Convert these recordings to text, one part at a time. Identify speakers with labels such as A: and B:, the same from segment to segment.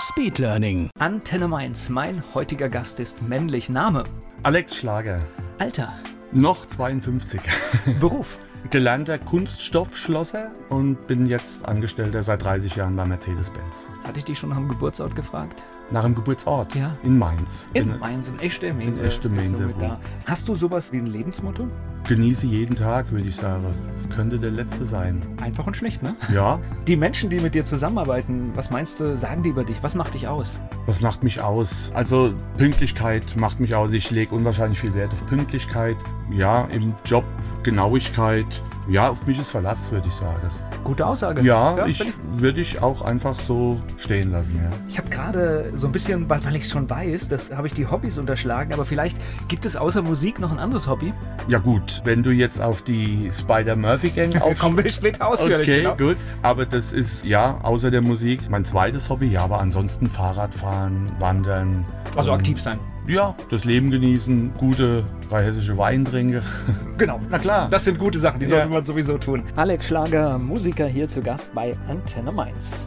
A: Speedlearning.
B: Antenne Mainz. Mein heutiger Gast ist männlich. Name.
C: Alex Schlager,
B: Alter.
C: noch 52.
B: Beruf.
C: Gelernter Kunststoffschlosser und bin jetzt Angestellter seit 30 Jahren bei Mercedes-Benz.
B: Hatte ich dich schon nach dem Geburtsort gefragt?
C: Nach dem Geburtsort
B: Ja.
C: in Mainz.
B: In
C: Bin-
B: Mainz, in echte Mainz.
C: In echte wohnen.
B: Hast du sowas wie ein Lebensmotto?
C: Genieße jeden Tag, würde ich sagen. Es könnte der letzte sein.
B: Einfach und schlicht, ne?
C: Ja,
B: Die Menschen, die mit dir zusammenarbeiten, was meinst du, sagen die über dich? Was macht dich aus?
C: was macht mich aus? Also Pünktlichkeit macht mich aus. Ich lege unwahrscheinlich viel Wert auf Pünktlichkeit. Ja, im Job Genauigkeit. Ja, auf mich ist Verlass, würde ich sagen.
B: Gute Aussage.
C: Ja, ich
B: bin ich
C: würde ich auch einfach so stehen lassen, ja.
B: Ich habe gerade so ein bisschen, weil, weil ich schon weiß, das habe ich die Hobbys unterschlagen, aber vielleicht gibt es außer Musik noch ein anderes Hobby.
C: Ja gut, wenn du jetzt auf die Spider-Murphy-Gang auf...
B: Kommen wir später ausführlich.
C: Okay,
B: genau.
C: gut. Aber das ist, ja, außer der Musik mein zweites Hobby. Ja, aber ansonsten Fahrradfahren, Wandern.
B: Also
C: ähm,
B: aktiv sein.
C: Ja, das Leben genießen, gute drei hessische Wein trinken.
B: Genau.
C: Na klar.
B: Das sind gute Sachen, die
C: Ja.
B: sollte man sowieso tun. Alex Schlager, Musiker hier zu Gast bei Antenne Mainz.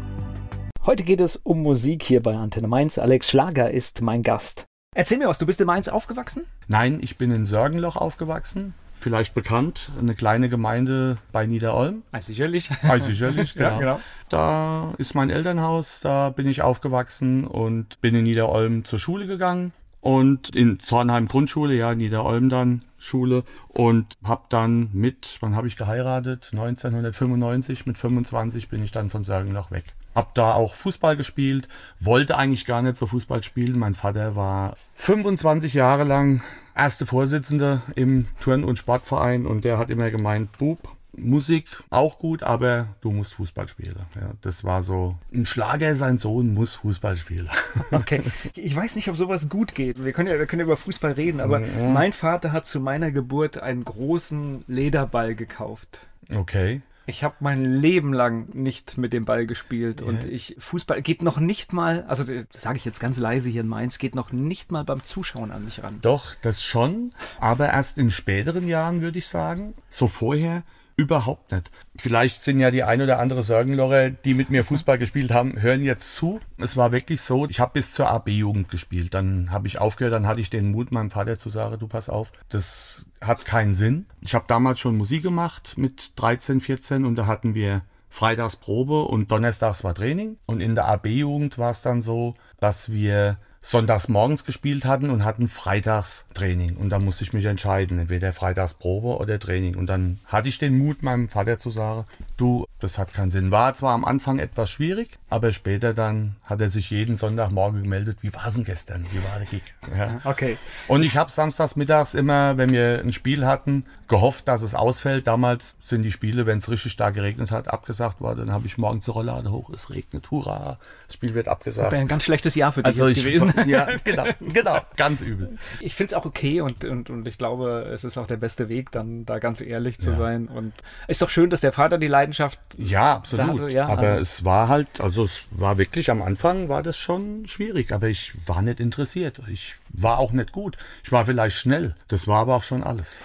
B: Heute geht es um Musik hier bei Antenne Mainz. Alex Schlager ist mein Gast. Erzähl mir was, du bist in Mainz aufgewachsen?
C: Nein, ich bin in Sörgenloch aufgewachsen. Vielleicht bekannt, eine kleine Gemeinde bei Niederolm.
B: Ah, sicherlich.
C: Ah, sicherlich,
B: Ja,
C: genau.
B: genau.
C: Da ist mein Elternhaus, da bin ich aufgewachsen und bin in Niederolm zur Schule gegangen. Und in Zornheim Grundschule, ja, Niederolm dann Schule. Und hab dann mit, wann habe ich geheiratet? 1995, mit 25 bin ich dann von Sörgenloch weg. Hab da auch Fußball gespielt, wollte eigentlich gar nicht so Fußball spielen. Mein Vater war 25 Jahre lang erste Vorsitzende im Turn- und Sportverein und der hat immer gemeint, Bub, Musik auch gut, aber du musst Fußball spielen. Ja, das war so, ein Schlager, sein Sohn muss Fußball spielen.
B: Okay. Ich weiß nicht, ob sowas gut geht. Wir können ja, wir können ja über Fußball reden, aber mein Vater hat zu meiner Geburt einen großen Lederball gekauft.
C: Okay.
B: Ich habe mein Leben lang nicht mit dem Ball gespielt und ich Fußball geht noch nicht mal, also das sage ich jetzt ganz leise hier in Mainz, geht noch nicht mal beim Zuschauen an mich ran.
C: Doch, das schon, aber erst in späteren Jahren würde ich sagen. So vorher überhaupt nicht. Vielleicht sind ja die ein oder andere Sorgenlocher, die mit mir Fußball gespielt haben, hören jetzt zu. Es war wirklich so, ich habe bis zur AB-Jugend gespielt. Dann habe ich aufgehört, dann hatte ich den Mut, meinem Vater zu sagen, du pass auf, das hat keinen Sinn. Ich habe damals schon Musik gemacht mit 13, 14 und da hatten wir Freitags Probe und Donnerstags war Training. Und in der AB-Jugend war es dann so, dass wir sonntags morgens gespielt hatten und hatten freitags Training. Und da musste ich mich entscheiden, entweder freitags Probe oder Training. Und dann hatte ich den Mut, meinem Vater zu sagen, du, das hat keinen Sinn. War zwar am Anfang etwas schwierig, aber später dann hat er sich jeden Sonntagmorgen gemeldet, wie war's denn gestern? Wie war der Gig? Ja.
B: Okay.
C: Und ich habe samstags mittags immer, wenn wir ein Spiel hatten, gehofft, dass es ausfällt. Damals sind die Spiele, wenn es richtig stark geregnet hat, abgesagt worden. Dann habe ich morgens zur Rollade hoch, es regnet, hurra, das Spiel wird abgesagt.
B: Wäre ein ganz schlechtes Jahr für dich
C: Also ich,
B: gewesen.
C: ja, genau, genau, ganz übel.
B: Ich finde es auch okay und, und, und ich glaube, es ist auch der beste Weg, dann da ganz ehrlich zu
C: Ja.
B: sein. Und ist doch schön, dass der Vater die Leidenschaft.
C: Ja, absolut.
B: Hatte- ja,
C: aber
B: also-
C: es war halt, also es war wirklich am Anfang war das schon schwierig, aber ich war nicht interessiert. Ich war auch nicht gut. Ich war vielleicht schnell. Das war aber auch schon alles.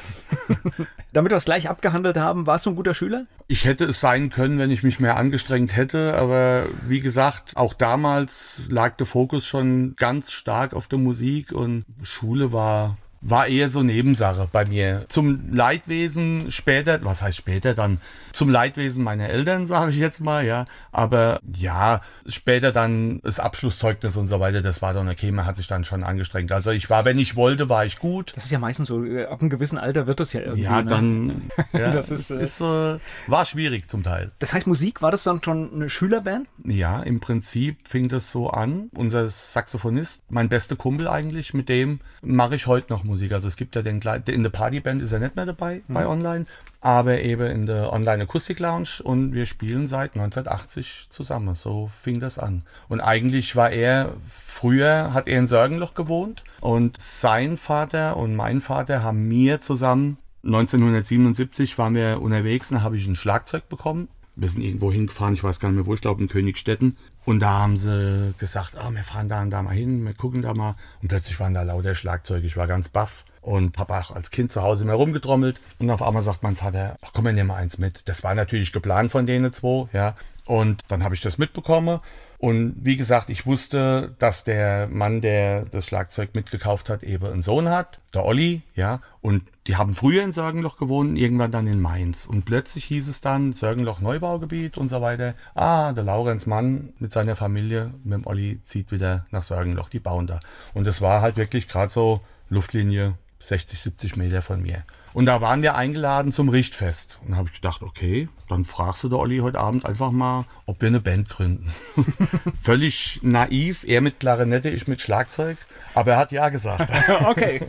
B: Damit wir es gleich abgehandelt haben, warst du ein guter Schüler?
C: Ich hätte es sein können, wenn ich mich mehr angestrengt hätte, aber wie gesagt, auch damals lag der Fokus schon ganz stark auf der Musik und Schule war war eher so Nebensache bei mir. Zum Leidwesen später, was heißt später dann, zum Leidwesen meiner Eltern, sage ich jetzt mal, ja. Aber ja, später dann das Abschlusszeugnis und so weiter, das war dann okay, man hat sich dann schon angestrengt. Also ich war, wenn ich wollte, war ich gut.
B: Das ist ja meistens so, äh, ab einem gewissen Alter wird das ja irgendwie.
C: Ja,
B: ne?
C: dann, ja,
B: Das ist, äh,
C: ist äh, war schwierig zum Teil.
B: Das heißt, Musik, war das dann schon eine Schülerband?
C: Ja, im Prinzip fing das so an. Unser Saxophonist, mein bester Kumpel eigentlich, mit dem mache ich heute noch Live-Musik. Also es gibt ja den, in der Partyband ist er nicht mehr dabei mhm. bei Online, aber eben in der Online Akustik Lounge und wir spielen seit 1980 zusammen. So fing das an. Und eigentlich war er, früher hat er in Sörgenloch gewohnt und sein Vater und mein Vater haben mir zusammen 1977 waren wir unterwegs und da habe ich ein Schlagzeug bekommen. Wir sind irgendwo hingefahren, ich weiß gar nicht mehr wo, ich glaube in Königstetten. Und da haben sie gesagt, oh, wir fahren da und da mal hin, wir gucken da mal. Und plötzlich waren da lauter Schlagzeuge, ich war ganz baff und habe auch als Kind zu Hause mehr rumgetrommelt. Und auf einmal sagt mein Vater, ach komm, wir nehmen mal eins mit. Das war natürlich geplant von denen zwei, ja. Und dann habe ich das mitbekommen. Und wie gesagt, ich wusste, dass der Mann, der das Schlagzeug mitgekauft hat, eben einen Sohn hat, der Olli, ja. Und die haben früher in Sörgenloch gewohnt, irgendwann dann in Mainz. Und plötzlich hieß es dann, Sörgenloch Neubaugebiet und so weiter. Ah, der Laurenz Mann mit seiner Familie, mit dem Olli, zieht wieder nach Sörgenloch, die bauen da. Und es war halt wirklich gerade so Luftlinie 60, 70 Meter von mir. Und da waren wir eingeladen zum Richtfest. Und habe ich gedacht, okay, dann fragst du der Olli heute Abend einfach mal, ob wir eine Band gründen. Völlig naiv, er mit Klarinette, ich mit Schlagzeug. Aber er hat ja gesagt.
B: okay.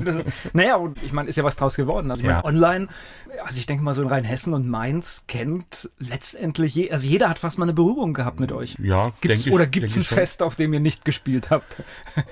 B: Naja, und ich meine, ist ja was draus geworden. Also ich meine, online, also ich denke mal so in Rheinhessen und Mainz kennt letztendlich, je, also jeder hat fast mal eine Berührung gehabt mit euch.
C: Ja,
B: gibt's, ich, Oder gibt es ein Fest, auf dem ihr nicht gespielt habt?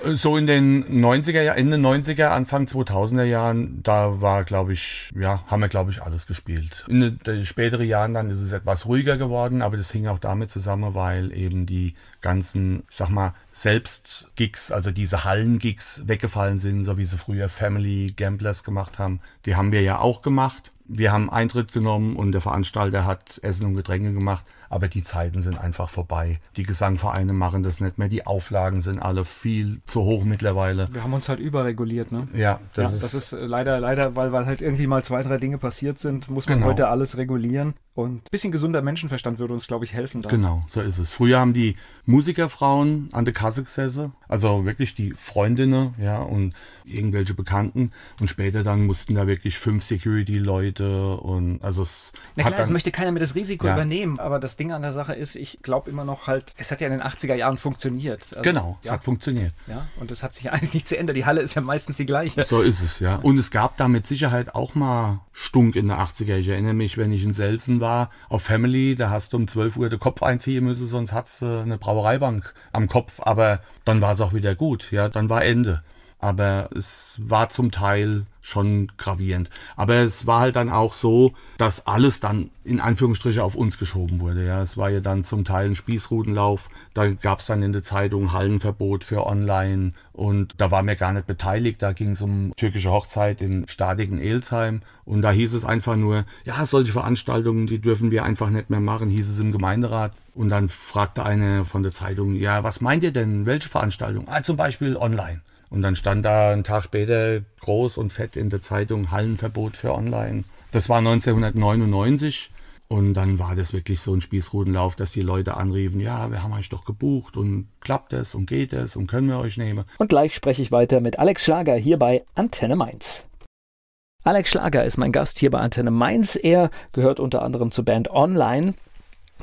C: So in den 90er Jahren, Ende 90er, Anfang 2000er Jahren, da war, glaube ich, ja, haben wir, glaube ich, alles gespielt. In den späteren Jahren dann ist es etwas ruhiger geworden, aber das hing auch damit zusammen, weil eben die ganzen, sag mal, Selbstgigs, also diese Hallengigs weggefallen sind, so wie sie früher Family Gamblers gemacht haben. Die haben wir ja auch gemacht wir haben Eintritt genommen und der Veranstalter hat Essen und Getränke gemacht, aber die Zeiten sind einfach vorbei. Die Gesangvereine machen das nicht mehr, die Auflagen sind alle viel zu hoch mittlerweile.
B: Wir haben uns halt überreguliert, ne?
C: Ja,
B: das, ja, ist, das ist leider, leider, weil, weil halt irgendwie mal zwei, drei Dinge passiert sind, muss man genau. heute alles regulieren. Und ein bisschen gesunder Menschenverstand würde uns, glaube ich, helfen.
C: Da. Genau, so ist es. Früher haben die Musikerfrauen an der Kasse gesessen, also wirklich die Freundinnen, ja, und irgendwelche Bekannten. Und später dann mussten da wirklich fünf Security-Leute und also es.
B: Na klar, es möchte keiner mehr das Risiko ja. übernehmen, aber das Ding an der Sache ist, ich glaube immer noch halt, es hat ja in den 80er Jahren funktioniert.
C: Also, genau, es
B: ja.
C: hat funktioniert.
B: Ja, und es hat sich eigentlich nicht zu ändern. Die Halle ist ja meistens die gleiche.
C: So ist es, ja. Und es gab da mit Sicherheit auch mal Stunk in der 80er. Ich erinnere mich, wenn ich in Selsen war, auf Family, da hast du um 12 Uhr den Kopf einziehen müssen, sonst hat's äh, eine Brauereibank am Kopf. Aber dann war es auch wieder gut, ja, dann war Ende. Aber es war zum Teil schon gravierend. Aber es war halt dann auch so, dass alles dann in Anführungsstriche auf uns geschoben wurde. Ja, es war ja dann zum Teil ein Spießrutenlauf. Da gab es dann in der Zeitung Hallenverbot für Online und da war mir gar nicht beteiligt. Da ging es um türkische Hochzeit in Stadik in Elsheim und da hieß es einfach nur, ja, solche Veranstaltungen, die dürfen wir einfach nicht mehr machen, hieß es im Gemeinderat. Und dann fragte eine von der Zeitung, ja, was meint ihr denn? Welche Veranstaltung? Ah, zum Beispiel online. Und dann stand da einen Tag später groß und fett in der Zeitung Hallenverbot für Online. Das war 1999. Und dann war das wirklich so ein Spießrutenlauf, dass die Leute anriefen, ja, wir haben euch doch gebucht und klappt es und geht es und können wir euch nehmen.
B: Und gleich spreche ich weiter mit Alex Schlager hier bei Antenne Mainz. Alex Schlager ist mein Gast hier bei Antenne Mainz. Er gehört unter anderem zur Band Online.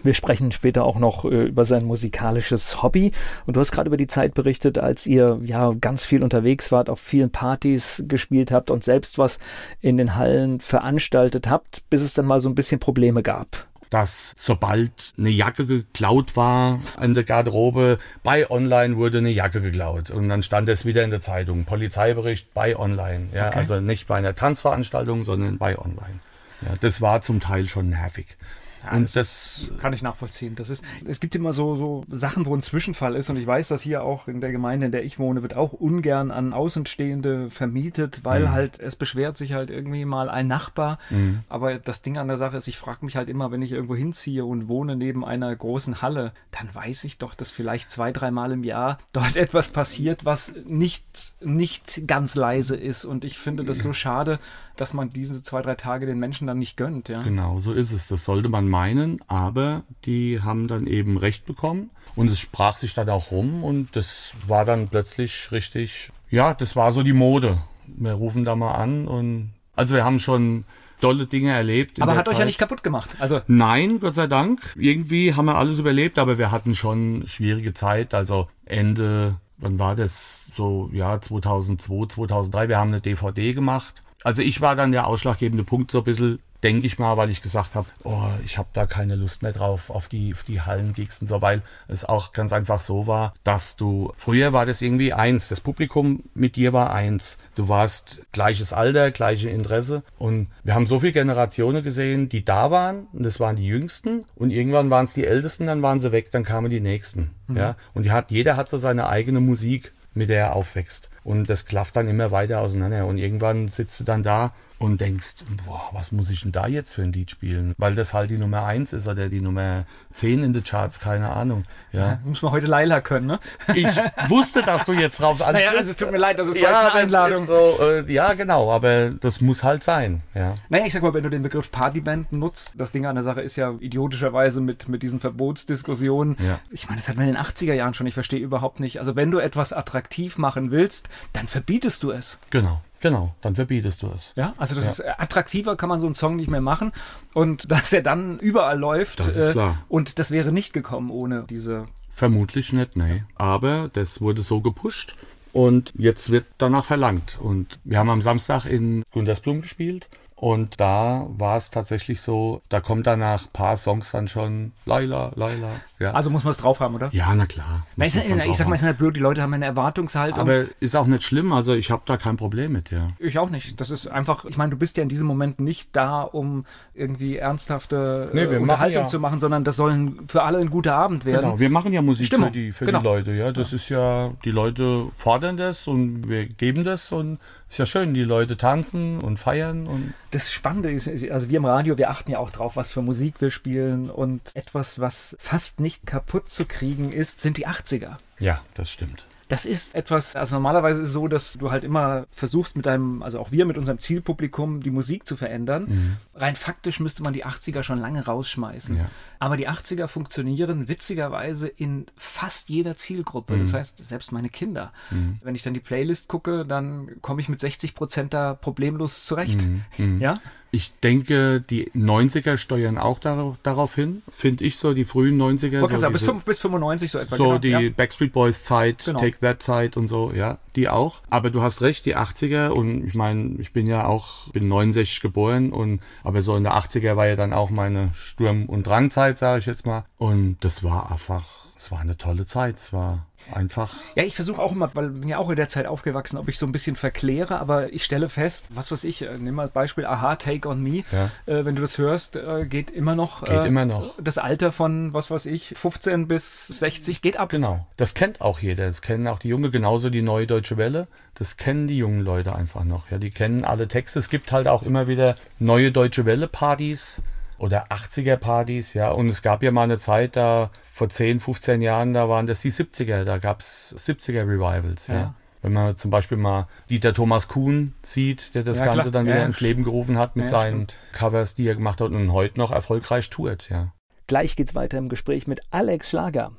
B: Wir sprechen später auch noch äh, über sein musikalisches Hobby. Und du hast gerade über die Zeit berichtet, als ihr ja ganz viel unterwegs wart, auf vielen Partys gespielt habt und selbst was in den Hallen veranstaltet habt, bis es dann mal so ein bisschen Probleme gab
C: dass sobald eine Jacke geklaut war an der Garderobe, bei Online wurde eine Jacke geklaut. Und dann stand es wieder in der Zeitung. Polizeibericht bei Online. Ja, okay. Also nicht bei einer Tanzveranstaltung, sondern bei Online. Ja, das war zum Teil schon nervig.
B: Ja, und das, das, kann ich nachvollziehen. Das ist, es gibt immer so, so Sachen, wo ein Zwischenfall ist. Und ich weiß, dass hier auch in der Gemeinde, in der ich wohne, wird auch ungern an Außenstehende vermietet, weil mhm. halt es beschwert sich halt irgendwie mal ein Nachbar. Mhm. Aber das Ding an der Sache ist, ich frage mich halt immer, wenn ich irgendwo hinziehe und wohne neben einer großen Halle, dann weiß ich doch, dass vielleicht zwei, dreimal im Jahr dort etwas passiert, was nicht, nicht ganz leise ist. Und ich finde das so schade, dass man diese zwei, drei Tage den Menschen dann nicht gönnt. Ja?
C: Genau, so ist es. Das sollte man meinen, aber die haben dann eben Recht bekommen und es sprach sich dann auch rum und das war dann plötzlich richtig, ja, das war so die Mode. Wir rufen da mal an und also wir haben schon tolle Dinge erlebt.
B: Aber hat Zeit. euch ja nicht kaputt gemacht. Also
C: Nein, Gott sei Dank. Irgendwie haben wir alles überlebt, aber wir hatten schon schwierige Zeit. Also Ende wann war das? So, ja, 2002, 2003. Wir haben eine DVD gemacht. Also ich war dann der ausschlaggebende Punkt so ein bisschen, denke ich mal, weil ich gesagt habe, oh, ich habe da keine Lust mehr drauf auf die, auf die Hallengigs und so, weil es auch ganz einfach so war, dass du, früher war das irgendwie eins, das Publikum mit dir war eins. Du warst gleiches Alter, gleiche Interesse und wir haben so viele Generationen gesehen, die da waren und das waren die Jüngsten und irgendwann waren es die Ältesten, dann waren sie weg, dann kamen die Nächsten. Mhm. Ja, und die hat, jeder hat so seine eigene Musik, mit der er aufwächst. Und das klafft dann immer weiter auseinander. Und irgendwann sitzt du dann da und denkst, boah, was muss ich denn da jetzt für ein Lied spielen? Weil das halt die Nummer 1 ist oder die Nummer 10 in den Charts, keine Ahnung. Ja. ja
B: muss man heute Laila können, ne?
C: Ich wusste, dass du jetzt drauf
B: ansprichst. Naja, also es tut mir leid, das ist
C: ja, eine Einladung. So, äh, ja, genau, aber das muss halt sein. Ja.
B: Naja, ich sag mal, wenn du den Begriff Partyband nutzt, das Ding an der Sache ist ja idiotischerweise mit, mit diesen Verbotsdiskussionen. Ja. Ich meine, das hat man in den 80er Jahren schon, ich verstehe überhaupt nicht. Also wenn du etwas attraktiv machen willst, dann verbietest du es.
C: Genau. Genau, dann verbietest du es.
B: Ja, also das ja. ist äh, attraktiver kann man so einen Song nicht mehr machen und dass er dann überall läuft.
C: Das ist äh, klar.
B: Und das wäre nicht gekommen ohne diese.
C: Vermutlich nicht, nee. Aber das wurde so gepusht und jetzt wird danach verlangt. Und wir haben am Samstag in Gundersblum gespielt und da war es tatsächlich so, da kommt dann nach ein paar Songs dann schon Laila, Laila.
B: Ja. Also muss man es drauf haben, oder?
C: Ja, na klar.
B: Na, ist, ich sag mal, es ist nicht blöd, die Leute haben eine Erwartungshaltung.
C: Aber ist auch nicht schlimm, also ich habe da kein Problem mit, ja.
B: Ich auch nicht. Das ist einfach, ich meine, du bist ja in diesem Moment nicht da, um irgendwie ernsthafte nee, äh, Unterhaltung ja, zu machen, sondern das soll für alle ein guter Abend werden.
C: Genau, wir machen ja Musik Stimmung. für, die, für genau. die Leute, ja. Das ja. ist ja, die Leute fordern das und wir geben das und ist ja schön, die Leute tanzen und feiern. Und
B: das Spannende ist, also wir im Radio, wir achten ja auch drauf, was für Musik wir spielen. Und etwas, was fast nicht kaputt zu kriegen ist, sind die 80er.
C: Ja, das stimmt.
B: Das ist etwas, also normalerweise ist es so, dass du halt immer versuchst mit deinem, also auch wir mit unserem Zielpublikum die Musik zu verändern. Mhm. Rein faktisch müsste man die 80er schon lange rausschmeißen. Ja. Aber die 80er funktionieren witzigerweise in fast jeder Zielgruppe. Mhm. Das heißt, selbst meine Kinder. Mhm. Wenn ich dann die Playlist gucke, dann komme ich mit 60 Prozent da problemlos zurecht. Mhm.
C: Mhm. Ja? Ich denke, die 90er steuern auch darauf, darauf hin, finde ich so, die frühen 90er.
B: Okay, so sagen, bis, bis 95 so etwa.
C: So genau, die ja. Backstreet Boys Zeit, genau. Take That Zeit und so, ja, die auch. Aber du hast recht, die 80er und ich meine, ich bin ja auch, bin 69 geboren und, aber so in der 80er war ja dann auch meine Sturm- und Drangzeit, sage ich jetzt mal. Und das war einfach, es war eine tolle Zeit, es war Einfach.
B: Ja, ich versuche auch immer, weil ich bin ja auch in der Zeit aufgewachsen, ob ich so ein bisschen verkläre, aber ich stelle fest, was weiß ich, äh, nimm mal Beispiel Aha, Take on Me. Ja. Äh, wenn du das hörst, äh, geht immer noch.
C: Geht äh, immer noch.
B: Das Alter von, was weiß ich, 15 bis 60 geht ab.
C: Genau. Das kennt auch jeder. Das kennen auch die Junge, genauso die neue Deutsche Welle. Das kennen die jungen Leute einfach noch. Ja, die kennen alle Texte. Es gibt halt auch immer wieder neue Deutsche Welle Partys oder 80er Partys, ja. Und es gab ja mal eine Zeit, da vor 10, 15 Jahren, da waren das die 70er, da gab es 70er Revivals, ja. ja. Wenn man zum Beispiel mal Dieter Thomas Kuhn sieht, der das ja, Ganze klar. dann wieder ja, ins Leben gerufen hat mit seinen stimmt. Covers, die er gemacht hat und heute noch erfolgreich tourt, ja.
B: Gleich geht's weiter im Gespräch mit Alex Schlager.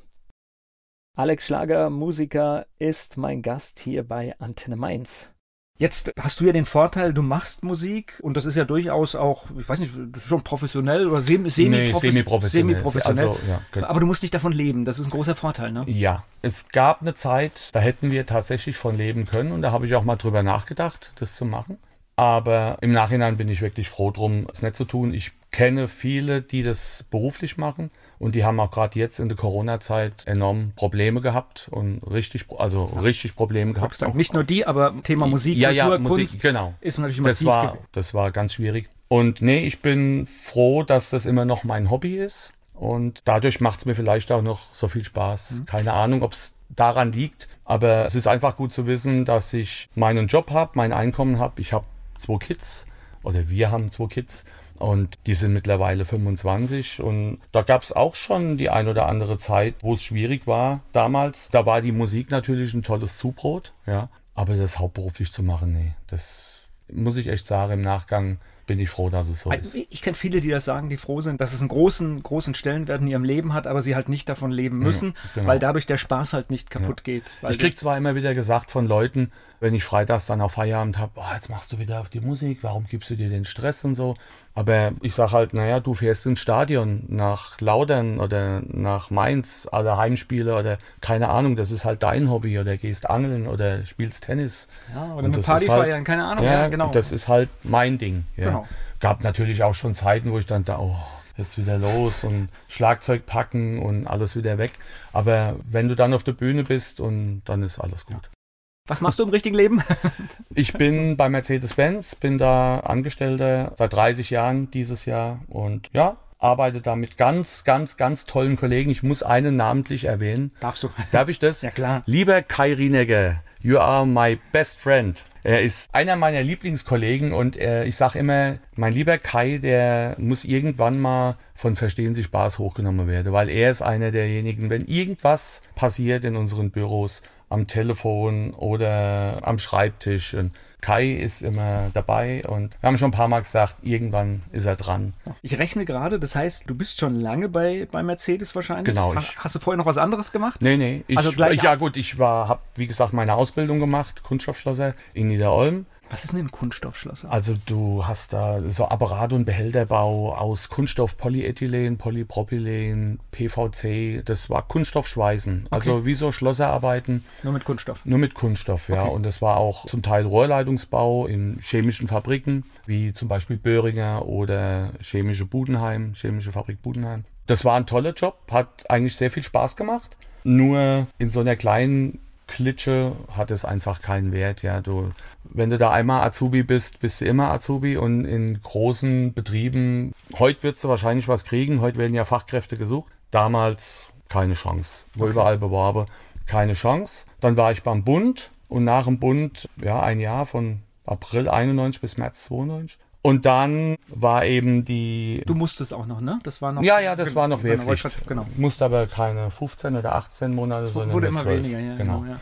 B: Alex Schlager, Musiker, ist mein Gast hier bei Antenne Mainz. Jetzt hast du ja den Vorteil, du machst Musik und das ist ja durchaus auch, ich weiß nicht, schon professionell oder semi,
C: semi, nee, semi-professionell.
B: Semi also, ja, genau. Aber du musst nicht davon leben, das ist ein großer Vorteil, ne?
C: Ja, es gab eine Zeit, da hätten wir tatsächlich von leben können und da habe ich auch mal drüber nachgedacht, das zu machen. Aber im Nachhinein bin ich wirklich froh drum, es nicht zu tun. Ich kenne viele, die das beruflich machen und die haben auch gerade jetzt in der Corona-Zeit enorm Probleme gehabt und richtig, also ja. richtig Probleme gehabt.
B: Auch, nicht nur die, aber Thema Musik,
C: ja, ja, Kultur, Musik, Kunst
B: genau. ist natürlich
C: massiv. Das war, das war ganz schwierig. Und nee, ich bin froh, dass das immer noch mein Hobby ist. Und dadurch macht es mir vielleicht auch noch so viel Spaß. Mhm. Keine Ahnung, ob es daran liegt. Aber es ist einfach gut zu wissen, dass ich meinen Job habe, mein Einkommen habe. Ich habe zwei Kids oder wir haben zwei Kids und die sind mittlerweile 25 und da gab es auch schon die ein oder andere Zeit, wo es schwierig war damals. Da war die Musik natürlich ein tolles Zubrot, ja. Aber das hauptberuflich zu machen, nee, das muss ich echt sagen, im Nachgang bin ich froh, dass es so ist.
B: Ich kenne viele, die das sagen, die froh sind, dass es einen großen, großen Stellenwert in ihrem Leben hat, aber sie halt nicht davon leben müssen,
C: genau.
B: weil dadurch der Spaß halt nicht kaputt geht. Weil
C: Ich krieg zwar immer wieder gesagt von Leuten, wenn ich freitags dann auf Feierabend habe, oh, jetzt machst du wieder auf die Musik, warum gibst du dir den Stress und so. Aber ich sag halt, naja, du fährst ins Stadion nach Laudern oder nach Mainz, alle Heimspiele oder keine Ahnung, das ist halt dein Hobby oder gehst angeln oder spielst Tennis.
B: Ja, oder
C: das
B: Party
C: halt,
B: feiern, keine Ahnung.
C: Ja,
B: Ja, genau.
C: Das ist halt mein Ding. Ja.
B: Genau.
C: Gab natürlich auch schon Zeiten, wo ich dann da, oh, jetzt wieder los und Schlagzeug packen und alles wieder weg. Aber wenn du dann auf der Bühne bist und dann ist alles gut.
B: Was machst du im richtigen Leben?
C: Ich bin bei Mercedes-Benz, bin da Angestellter seit 30 Jahren dieses Jahr und ja, arbeite da mit ganz, ganz, ganz tollen Kollegen. Ich muss einen namentlich erwähnen.
B: Darfst du?
C: Darf ich das?
B: Ja, klar.
C: Lieber Kai Rienegger, you are my best friend. Er ist einer meiner Lieblingskollegen und äh, ich sage immer, mein lieber Kai, der muss irgendwann mal von Verstehen Sie Spaß hochgenommen werden, weil er ist einer derjenigen, wenn irgendwas passiert in unseren Büros, am Telefon oder am Schreibtisch. Und Kai ist immer dabei und wir haben schon ein paar Mal gesagt, irgendwann ist er dran.
B: Ich rechne gerade, das heißt, du bist schon lange bei, bei Mercedes wahrscheinlich.
C: Genau,
B: Ha- Hast du vorher noch was anderes gemacht?
C: Nee, nee. Ich,
B: Also gleich
C: ja gut, ich war, habe wie gesagt meine Ausbildung gemacht, Kunststoffschlosser in Niederolm.
B: Was ist denn ein Kunststoffschlosser?
C: Also du hast da so Apparat- und Behälterbau aus Kunststoff, Polyethylen, Polypropylen, PVC. Das war Kunststoffschweißen. Also wie so Schlosserarbeiten,
B: Nur mit Kunststoff.
C: nur mit Kunststoff, ja.
B: Okay.
C: Und das war auch zum Teil Rohrleitungsbau in chemischen Fabriken, wie zum Beispiel Böhringer oder chemische Budenheim, chemische Fabrik Budenheim. Das war ein toller Job, hat eigentlich sehr viel Spaß gemacht. Nur in so einer kleinen Klitsche hat es einfach keinen Wert. Ja, du, wenn du da einmal Azubi bist, bist du immer Azubi und in großen Betrieben, heute wirst du wahrscheinlich was kriegen, heute werden ja Fachkräfte gesucht. Damals keine Chance. Wo überall beworben, keine Chance. Dann war ich beim Bund und nach dem Bund, ja, ein Jahr von April 91 bis März 92. Und dann war eben die
B: Du musstest auch noch, ne? Das war noch.
C: ja, ja, das war noch
B: Genau,
C: Wehrpflicht.
B: grad- Genau.
C: Musste aber keine 15 oder 18 Monate, sondern
B: Wurde immer
C: 12.
B: weniger, ja.
C: Genau.
B: Genau, ja.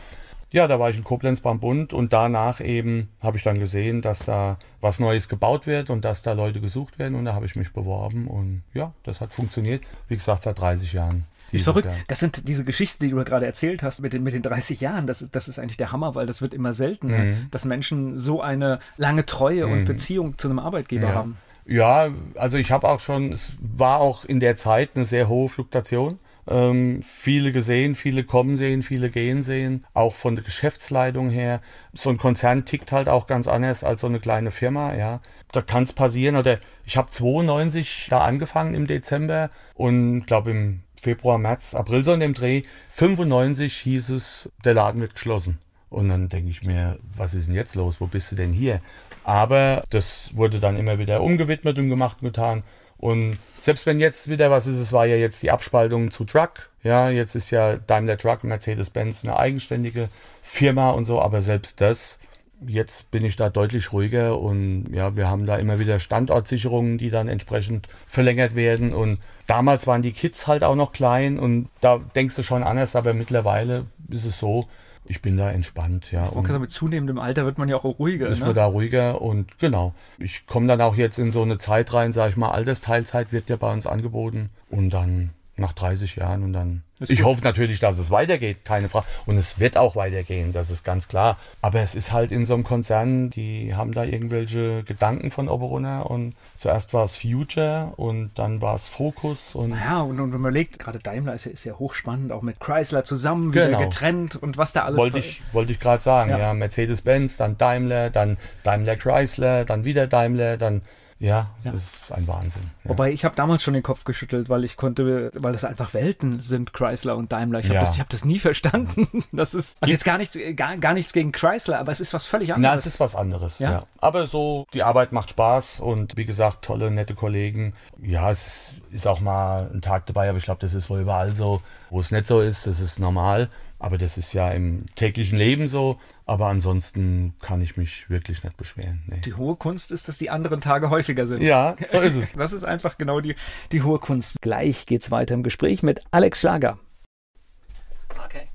C: Ja, da war ich in Koblenz beim Bund und danach eben habe ich dann gesehen, dass da was Neues gebaut wird und dass da Leute gesucht werden und da habe ich mich beworben und ja, das hat funktioniert. Wie gesagt, seit 30 Jahren.
B: Ist verrückt.
C: Jahr.
B: Das sind diese Geschichten, die du gerade erzählt hast mit den, mit den 30 Jahren. Das ist, das ist eigentlich der Hammer, weil das wird immer seltener,
C: Mhm.
B: dass Menschen so eine lange Treue und Beziehung zu einem Arbeitgeber
C: Ja.
B: haben.
C: Ja, also ich habe auch schon, es war auch in der Zeit eine sehr hohe Fluktuation. Ähm, viele gesehen, viele kommen sehen, viele gehen sehen, auch von der Geschäftsleitung her. So ein Konzern tickt halt auch ganz anders als so eine kleine Firma, ja. Da kann es passieren. Oder ich habe 92 da angefangen im Dezember und glaube im Februar, März, April so in dem Dreh, 95 hieß es, der Laden wird geschlossen. Und dann denke ich mir, was ist denn jetzt los? Wo bist du denn hier? Aber das wurde dann immer wieder umgewidmet und gemacht und getan. Und selbst wenn jetzt wieder was ist, es war ja jetzt die Abspaltung zu Truck. Ja, jetzt ist ja Daimler Truck, Mercedes-Benz eine eigenständige Firma und so. Aber selbst das, jetzt bin ich da deutlich ruhiger und ja, wir haben da immer wieder Standortsicherungen, die dann entsprechend verlängert werden. Und damals waren die Kids halt auch noch klein und da denkst du schon anders, aber mittlerweile ist es so, ich bin da entspannt, ja.
B: Ich sagen, mit zunehmendem Alter wird man ja auch ruhiger.
C: ist
B: Ne?
C: man da ruhiger und genau. Ich komme dann auch jetzt in so eine Zeit rein, sage ich mal, Altersteilzeit wird ja bei uns angeboten und dann nach 30 Jahren und dann.
B: Ist
C: ich
B: gut.
C: hoffe natürlich, dass es weitergeht, keine Frage. Und es wird auch weitergehen, das ist ganz klar. Aber es ist halt in so einem Konzern, die haben da irgendwelche Gedanken von Oberunna und zuerst war es Future und dann war es Focus und
B: Ja, und, und wenn man überlegt, gerade Daimler ist ja, ist ja hochspannend, auch mit Chrysler zusammen, wieder
C: Genau.
B: getrennt und was da alles
C: wollte ich, wollte ich gerade sagen,
B: Ja.
C: ja, Mercedes-Benz, dann Daimler, dann Daimler Chrysler, dann wieder Daimler, dann ja,
B: Ja.
C: das ist ein Wahnsinn. Ja.
B: Wobei ich habe damals schon den Kopf geschüttelt, weil ich konnte, weil das einfach Welten sind, Chrysler und Daimler. Ich habe
C: Ja.
B: das, ich hab das nie verstanden. Das ist also jetzt gar nichts, gar, gar nichts gegen Chrysler, aber es ist was völlig
C: Na,
B: anderes.
C: es ist was anderes,
B: Ja?
C: ja. Aber so, die Arbeit macht Spaß und wie gesagt, tolle, nette Kollegen. Ja, es ist, ist auch mal ein Tag dabei, aber ich glaube, das ist wohl überall so. Wo es nicht so ist, das ist normal. Aber das ist ja im täglichen Leben so. Aber ansonsten kann ich mich wirklich nicht beschweren. Nee.
B: die hohe Kunst ist, dass die anderen Tage häufiger sind.
C: Ja, so ist es.
B: Das ist einfach genau die, die hohe Kunst. Gleich geht's weiter im Gespräch mit Alex Schlager. Okay.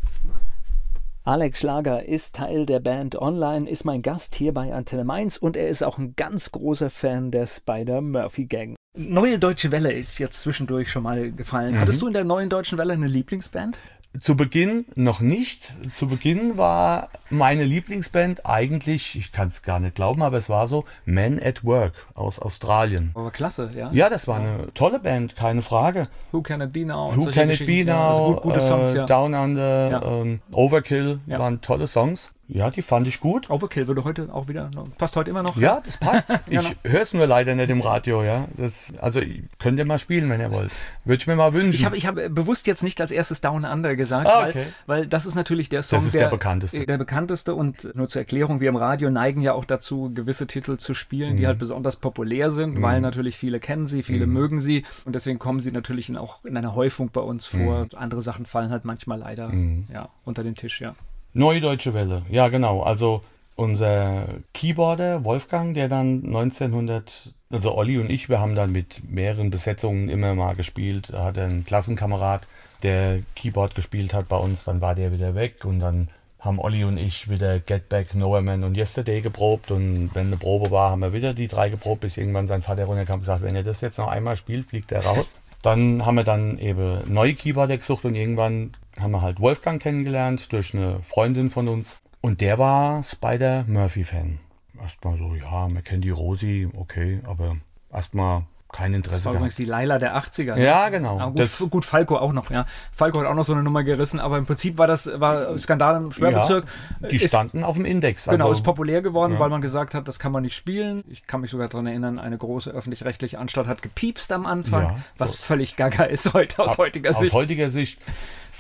B: Alex Schlager ist Teil der Band Online, ist mein Gast hier bei Antenne Mainz und er ist auch ein ganz großer Fan der Spider-Murphy-Gang. Neue Deutsche Welle ist jetzt zwischendurch schon mal gefallen. Mhm. Hattest du in der neuen Deutschen Welle eine Lieblingsband?
C: Zu Beginn noch nicht. Zu Beginn war meine Lieblingsband eigentlich, ich kann es gar nicht glauben, aber es war so, Men at Work aus Australien.
B: Aber klasse, ja.
C: Ja, das war eine tolle Band, keine Frage.
B: Who Can It Be Now?
C: Who Can It Be Now? Ja, also gut, gute Songs, äh, ja. Down Under,
B: ja.
C: ähm, Overkill waren tolle Songs. Ja, die fand ich gut.
B: Overkill würde heute auch wieder, passt heute immer noch.
C: Ja, das passt. Ich höre es nur leider nicht im Radio, ja. Das, also könnt ihr mal spielen, wenn ihr wollt. Würde ich mir mal wünschen.
B: Ich habe ich hab bewusst jetzt nicht als erstes Down Under gesagt, ah, okay. weil, weil das ist natürlich der Song,
C: das ist der, der, bekannteste.
B: Der bekannteste und nur zur Erklärung, wir im Radio neigen ja auch dazu, gewisse Titel zu spielen, mhm. die halt besonders populär sind, mhm. weil natürlich viele kennen sie, viele mhm. mögen sie und deswegen kommen sie natürlich in, auch in einer Häufung bei uns vor. Mhm. Andere Sachen fallen halt manchmal leider mhm. ja, unter den Tisch, ja.
C: Neue Deutsche Welle, ja genau. Also unser Keyboarder Wolfgang, der dann 1900, also Olli und ich, wir haben dann mit mehreren Besetzungen immer mal gespielt. Da hat einen Klassenkamerad, der Keyboard gespielt hat bei uns, dann war der wieder weg und dann haben Olli und ich wieder Get Back, Nowhere Man und Yesterday geprobt und wenn eine Probe war, haben wir wieder die drei geprobt, bis irgendwann sein Vater runterkam und gesagt, wenn ihr das jetzt noch einmal spielt, fliegt er raus. Dann haben wir dann eben neue Keyboarder gesucht und irgendwann haben wir halt Wolfgang kennengelernt durch eine Freundin von uns. Und der war Spider-Murphy-Fan. Erstmal so, ja, man kennt die Rosi, okay, aber erstmal kein Interesse das
B: war übrigens die Laila der 80er. Ne?
C: Ja, genau.
B: Ja, gut, das, gut, Falco auch noch, ja. Falco hat auch noch so eine Nummer gerissen, aber im Prinzip war das war Skandal im Sperrbezirk.
C: Ja, die standen ist, auf dem Index.
B: Genau, also, genau, ist populär geworden, ja. weil man gesagt hat, das kann man nicht spielen. Ich kann mich sogar daran erinnern, eine große öffentlich-rechtliche Anstalt hat gepiepst am Anfang, was so. völlig gaga ist heute aus Ab, heutiger Sicht.
C: Aus heutiger Sicht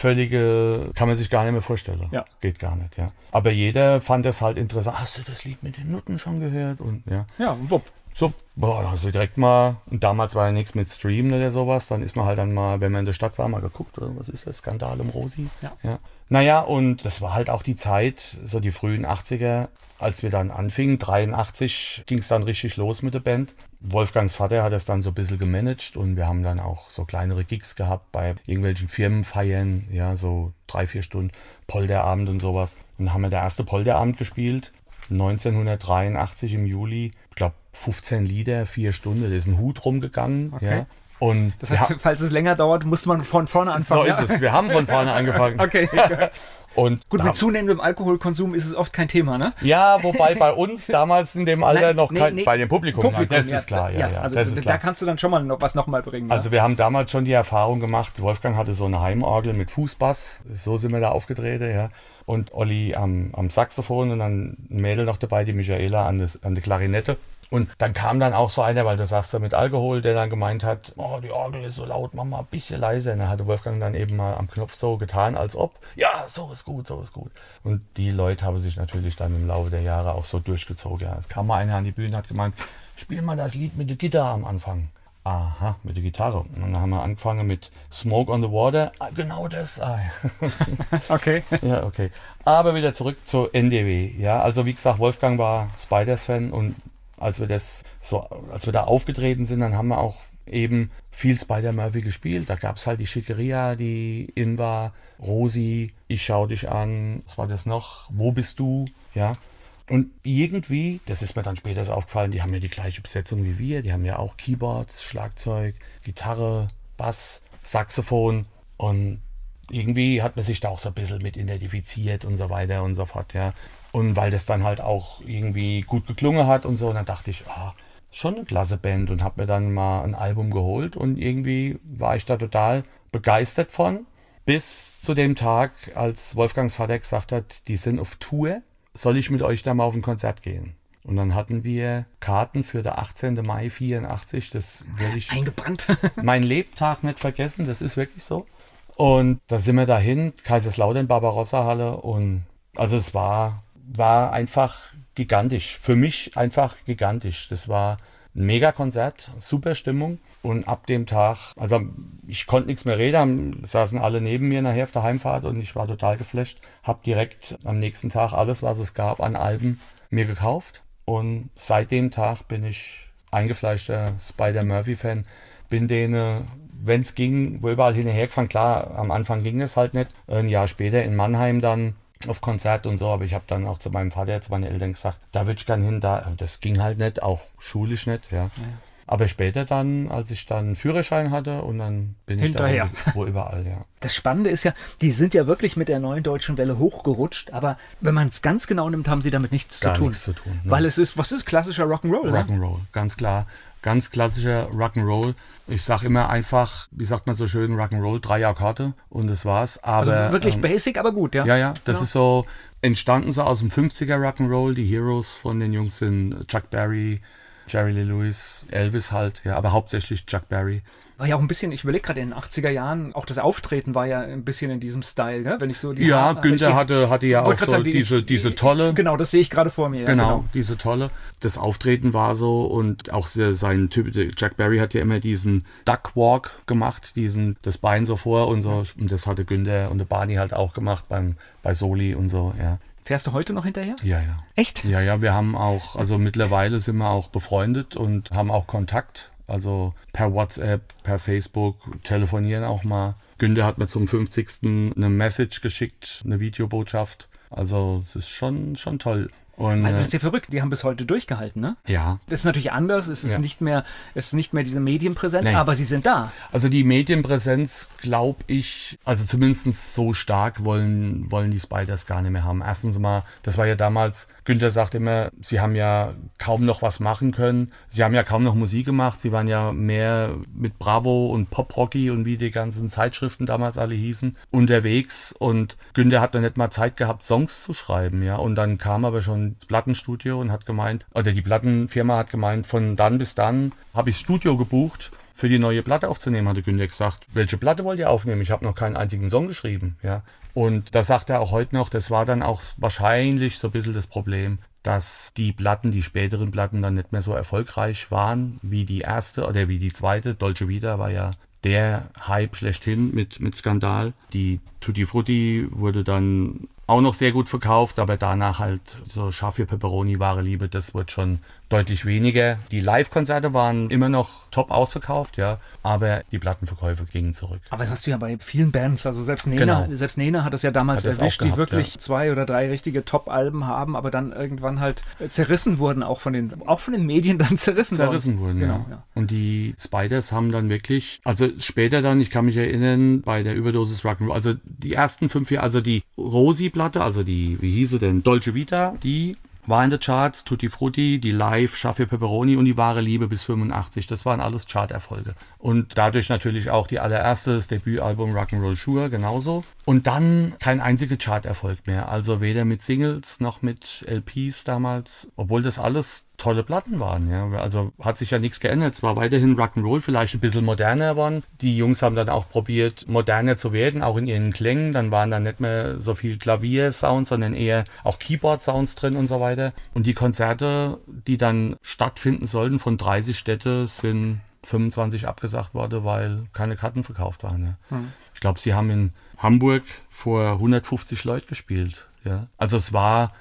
C: völlige, kann man sich gar nicht mehr vorstellen.
B: Ja.
C: Geht gar nicht, ja. Aber jeder fand das halt interessant. Hast du das Lied mit den Nutten schon gehört? Und ja.
B: Ja, wupp.
C: So, boah, also direkt mal, und damals war ja nichts mit Streamen oder sowas, dann ist man halt dann mal, wenn man in der Stadt war, mal geguckt, oder was ist das, Skandal im Rosi?
B: Ja.
C: ja. Naja, und das war halt auch die Zeit, so die frühen 80er, als wir dann anfingen, 83 ging es dann richtig los mit der Band. Wolfgangs Vater hat das dann so ein bisschen gemanagt und wir haben dann auch so kleinere Gigs gehabt bei irgendwelchen Firmenfeiern, ja, so drei, vier Stunden Polderabend und sowas. Und dann haben wir der erste Polderabend gespielt, 1983 im Juli. Ich glaube, 15 Lieder, vier Stunden, da ist ein Hut rumgegangen. Okay. Ja. Und
B: das heißt, falls es länger dauert, muss man von vorne anfangen.
C: So ja? ist es. Wir haben von vorne angefangen.
B: okay. Und Gut, mit zunehmendem Alkoholkonsum ist es oft kein Thema, ne?
C: Ja, wobei bei uns damals in dem Alter Nein, noch kein, nee, bei dem Publikum,
B: Publikum
C: das
B: ja,
C: ist klar,
B: ja, ja,
C: also
B: das ist klar. Da kannst du dann schon mal noch was nochmal bringen.
C: Also wir haben damals schon die Erfahrung gemacht, Wolfgang hatte so eine Heimorgel mit Fußbass, so sind wir da aufgetreten, ja. Und Olli am, am Saxophon und dann ein Mädel noch dabei, die Michaela an, das, an der Klarinette. Und dann kam dann auch so einer, weil du sagst ja mit Alkohol, der dann gemeint hat, oh, die Orgel ist so laut, mach mal ein bisschen leiser. Und dann hatte Wolfgang dann eben mal am Knopf so getan, als ob, ja, so ist gut, so ist gut. Und die Leute haben sich natürlich dann im Laufe der Jahre auch so durchgezogen. Ja, es kam mal einer an die Bühne und hat gemeint, spiel mal das Lied mit der Gitarre am Anfang. Aha, mit der Gitarre. Und dann haben wir angefangen mit Smoke on the Water. Ah, genau das. Ah.
B: okay.
C: Ja, okay. Aber wieder zurück zu NDW. Ja, also wie gesagt, Wolfgang war Spiders-Fan und als wir das so, als wir da aufgetreten sind, dann haben wir auch eben viel Spider-Murphy gespielt. Da gab es halt die Schickeria, die in war, Rosi, ich schau dich an, was war das noch? Wo bist du? Ja. Und irgendwie, das ist mir dann später aufgefallen, die haben ja die gleiche Besetzung wie wir. Die haben ja auch Keyboards, Schlagzeug, Gitarre, Bass, Saxophon. Und irgendwie hat man sich da auch so ein bisschen mit identifiziert und so weiter und so fort, ja. Und weil das dann halt auch irgendwie gut geklungen hat und so, und dann dachte ich, ah, schon eine klasse Band und habe mir dann mal ein Album geholt und irgendwie war ich da total begeistert von. Bis zu dem Tag, als Wolfgangs Vater gesagt hat, die sind auf Tour, soll ich mit euch da mal auf ein Konzert gehen? Und dann hatten wir Karten für den 18. Mai 84. Das werde ich
B: eingebrannt.
C: mein Lebtag nicht vergessen. Das ist wirklich so. Und da sind wir dahin, Kaiserslautern, Barbarossa Halle. Und also es war war einfach gigantisch. Für mich einfach gigantisch. Das war ein Mega-Konzert, super Stimmung. Und ab dem Tag, also ich konnte nichts mehr reden, saßen alle neben mir nachher auf der Heimfahrt und ich war total geflasht. Hab direkt am nächsten Tag alles, was es gab an Alben, mir gekauft. Und seit dem Tag bin ich eingefleischter Spider-Murphy-Fan. Bin denen, wenn es ging, wo überall hinterher gefahren. Klar, am Anfang ging es halt nicht. Ein Jahr später in Mannheim dann auf Konzert und so, aber ich habe dann auch zu meinem Vater, zu meinen Eltern gesagt, da würde ich gern hin, da, das ging halt nicht, auch schulisch nicht, ja. ja. Aber später dann, als ich dann einen Führerschein hatte und dann bin
B: Hinterher.
C: ich da wo überall, ja.
B: Das Spannende ist ja, die sind ja wirklich mit der neuen deutschen Welle hochgerutscht, aber wenn man es ganz genau nimmt, haben sie damit nichts
C: Gar
B: zu tun.
C: nichts zu tun. Ne?
B: Weil es ist, was ist klassischer Rock'n'Roll? Ne?
C: Rock'n'Roll, ganz klar. Ganz klassischer Rock'n'Roll. Ich sag immer einfach, wie sagt man so schön, Rock'n'Roll, drei Akkorde und das war's. Aber,
B: also wirklich
C: ähm,
B: basic, aber gut, ja.
C: Ja, ja, das
B: Ja.
C: ist so entstanden so aus dem 50er Rock'n'Roll. Die Heroes von den Jungs sind Chuck Berry, Jerry Lee Lewis, Elvis halt, ja, aber hauptsächlich Chuck Berry.
B: War ja auch ein bisschen, ich überlege gerade in den 80er Jahren, auch das Auftreten war ja ein bisschen in diesem Style, gell? wenn ich so die
C: Ja,
B: Haare-
C: Günther hatte, hatte ja auch so
B: sagen, die-
C: diese, diese tolle.
B: Genau, das sehe ich gerade vor mir. Ja,
C: Genau, diese tolle. Das Auftreten war so und auch se- sein Typ, Jack Berry hat ja immer diesen Duck Walk gemacht, diesen, das Bein so vor und so. Und das hatte Günther und der Barney halt auch gemacht beim, bei Soli und so, ja.
B: Fährst du heute noch hinterher?
C: Ja, ja.
B: Echt?
C: Ja, ja, wir haben auch, also mittlerweile sind wir auch befreundet und haben auch Kontakt. Also per WhatsApp, per Facebook, telefonieren auch mal. Günther hat mir zum 50. eine Message geschickt, eine Videobotschaft. Also es ist schon, schon toll. Und äh,
B: das ist ja verrückt, die haben bis heute durchgehalten, ne?
C: ja,
B: Das ist natürlich anders, es ist
C: Ja.
B: nicht mehr, es ist nicht mehr diese Medienpräsenz,
C: Nee.
B: aber sie sind da.
C: Also die Medienpräsenz, glaube ich, also zumindest so stark wollen, wollen die Spiders gar nicht mehr haben. Erstens mal, das war ja damals, Günther sagt immer, sie haben ja kaum noch was machen können. Sie haben ja kaum noch Musik gemacht. Sie waren ja mehr mit Bravo und Pop Rocky und wie die ganzen Zeitschriften damals alle hießen, unterwegs. Und Günther hat noch nicht mal Zeit gehabt, Songs zu schreiben, ja. Und dann kam aber schon das Plattenstudio und hat gemeint, oder die Plattenfirma hat gemeint, von dann bis dann habe ich Studio gebucht für die neue Platte aufzunehmen, hatte Günther gesagt. Welche Platte wollt ihr aufnehmen? Ich habe noch keinen einzigen Song geschrieben. Ja. Und da sagt er auch heute noch, das war dann auch wahrscheinlich so ein bisschen das Problem, dass die Platten, die späteren Platten dann nicht mehr so erfolgreich waren wie die erste oder wie die zweite. Dolce Vita war ja der Hype schlechthin mit, mit Skandal. Die Tutti Frutti wurde dann auch noch sehr gut verkauft, aber danach halt so scharf für Pepperoni, wahre Liebe, das wird schon deutlich weniger. Die Live-Konzerte waren immer noch top ausverkauft, ja, aber die Plattenverkäufe gingen zurück.
B: Aber das hast du ja bei vielen Bands, also selbst Nena,
C: Genau.
B: selbst Nena hat es ja damals
C: es
B: erwischt,
C: auch
B: die
C: gehabt,
B: wirklich
C: ja.
B: zwei oder drei richtige Top-Alben haben, aber dann irgendwann halt zerrissen wurden, auch von den, auch von den Medien dann zerrissen,
C: zerrissen wurden,
B: Genau,
C: ja.
B: ja.
C: Und die Spiders haben dann wirklich, also später dann, ich kann mich erinnern, bei der Überdosis Rock'n'Roll, also die ersten fünf Jahre, also die Rosi-Platte, also die, wie hieß sie denn, Dolce Vita, die war in den Charts, Tutti Frutti, die Live, Schaffe Pepperoni und die wahre Liebe bis 85. Das waren alles Charterfolge. Und dadurch natürlich auch die allererste, Debütalbum Rock'n'Roll Sure, genauso. Und dann kein einziger Charterfolg mehr. Also weder mit Singles noch mit LPs damals, obwohl das alles tolle Platten waren. Ja. Also hat sich ja nichts geändert. Es war weiterhin Rock'n'Roll, vielleicht ein bisschen moderner geworden. Die Jungs haben dann auch probiert, moderner zu werden, auch in ihren Klängen. Dann waren dann nicht mehr so viel Klavier-Sounds, sondern eher auch Keyboard-Sounds drin und so weiter. Und die Konzerte, die dann stattfinden sollten von 30 Städte, sind 25 abgesagt worden, weil keine Karten verkauft waren. Ja. Ich glaube, sie haben in Hamburg vor 150 Leuten gespielt. Ja. Also es war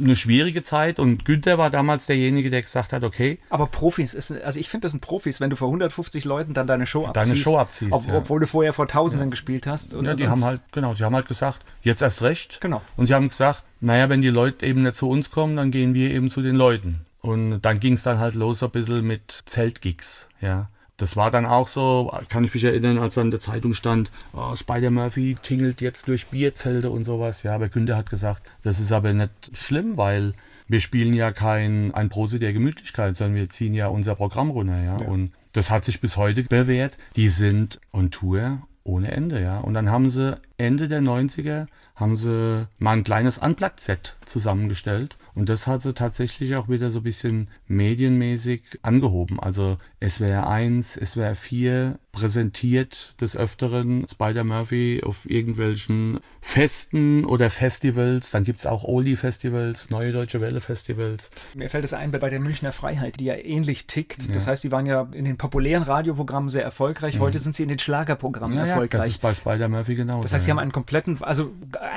C: eine schwierige Zeit und Günther war damals derjenige, der gesagt hat, okay,
B: Aber Profis, ist, also ich finde, das sind Profis, wenn du vor 150 Leuten dann deine Show abziehst.
C: Deine Show abziehst,
B: ob,
C: ja.
B: Obwohl du vorher vor Tausenden gespielt hast. Und,
C: ja, die
B: und-
C: haben halt, genau, sie haben halt gesagt, jetzt erst recht.
B: Genau.
C: Und sie haben gesagt, naja, wenn die Leute eben nicht zu uns kommen, dann gehen wir eben zu den Leuten. Und dann ging es dann halt los ein bisschen mit Zeltgigs, ja. Das war dann auch so, kann ich mich erinnern, als dann in der Zeitung stand, oh, Spider-Murphy tingelt jetzt durch Bierzelte und sowas. Ja, aber Günther hat gesagt, das ist aber nicht schlimm, weil wir spielen ja kein ein Prose der Gemütlichkeit, sondern wir ziehen ja unser Programm runter, ja. Und das hat sich bis heute bewährt. Die sind on Tour ohne Ende, ja. Und dann haben sie Ende der 90er haben sie mal ein kleines Unplugged-Set zusammengestellt. Und das hat sie tatsächlich auch wieder so ein bisschen medienmäßig angehoben. Also SWR 1, SWR 4 präsentiert des Öfteren Spider-Murphy auf irgendwelchen Festen oder Festivals. Dann gibt's auch Oldie-Festivals, Neue Deutsche Welle-Festivals.
B: Mir fällt es ein bei der Münchner Freiheit, die ja ähnlich tickt. Das heißt, die waren ja in den populären Radioprogrammen sehr erfolgreich. Heute sind sie in den Schlagerprogrammen
C: Mhm. Ja, ja, das
B: erfolgreich.
C: ist bei Spider-Murphy genauso.
B: Das heißt, sie
C: ja.
B: haben einen kompletten, also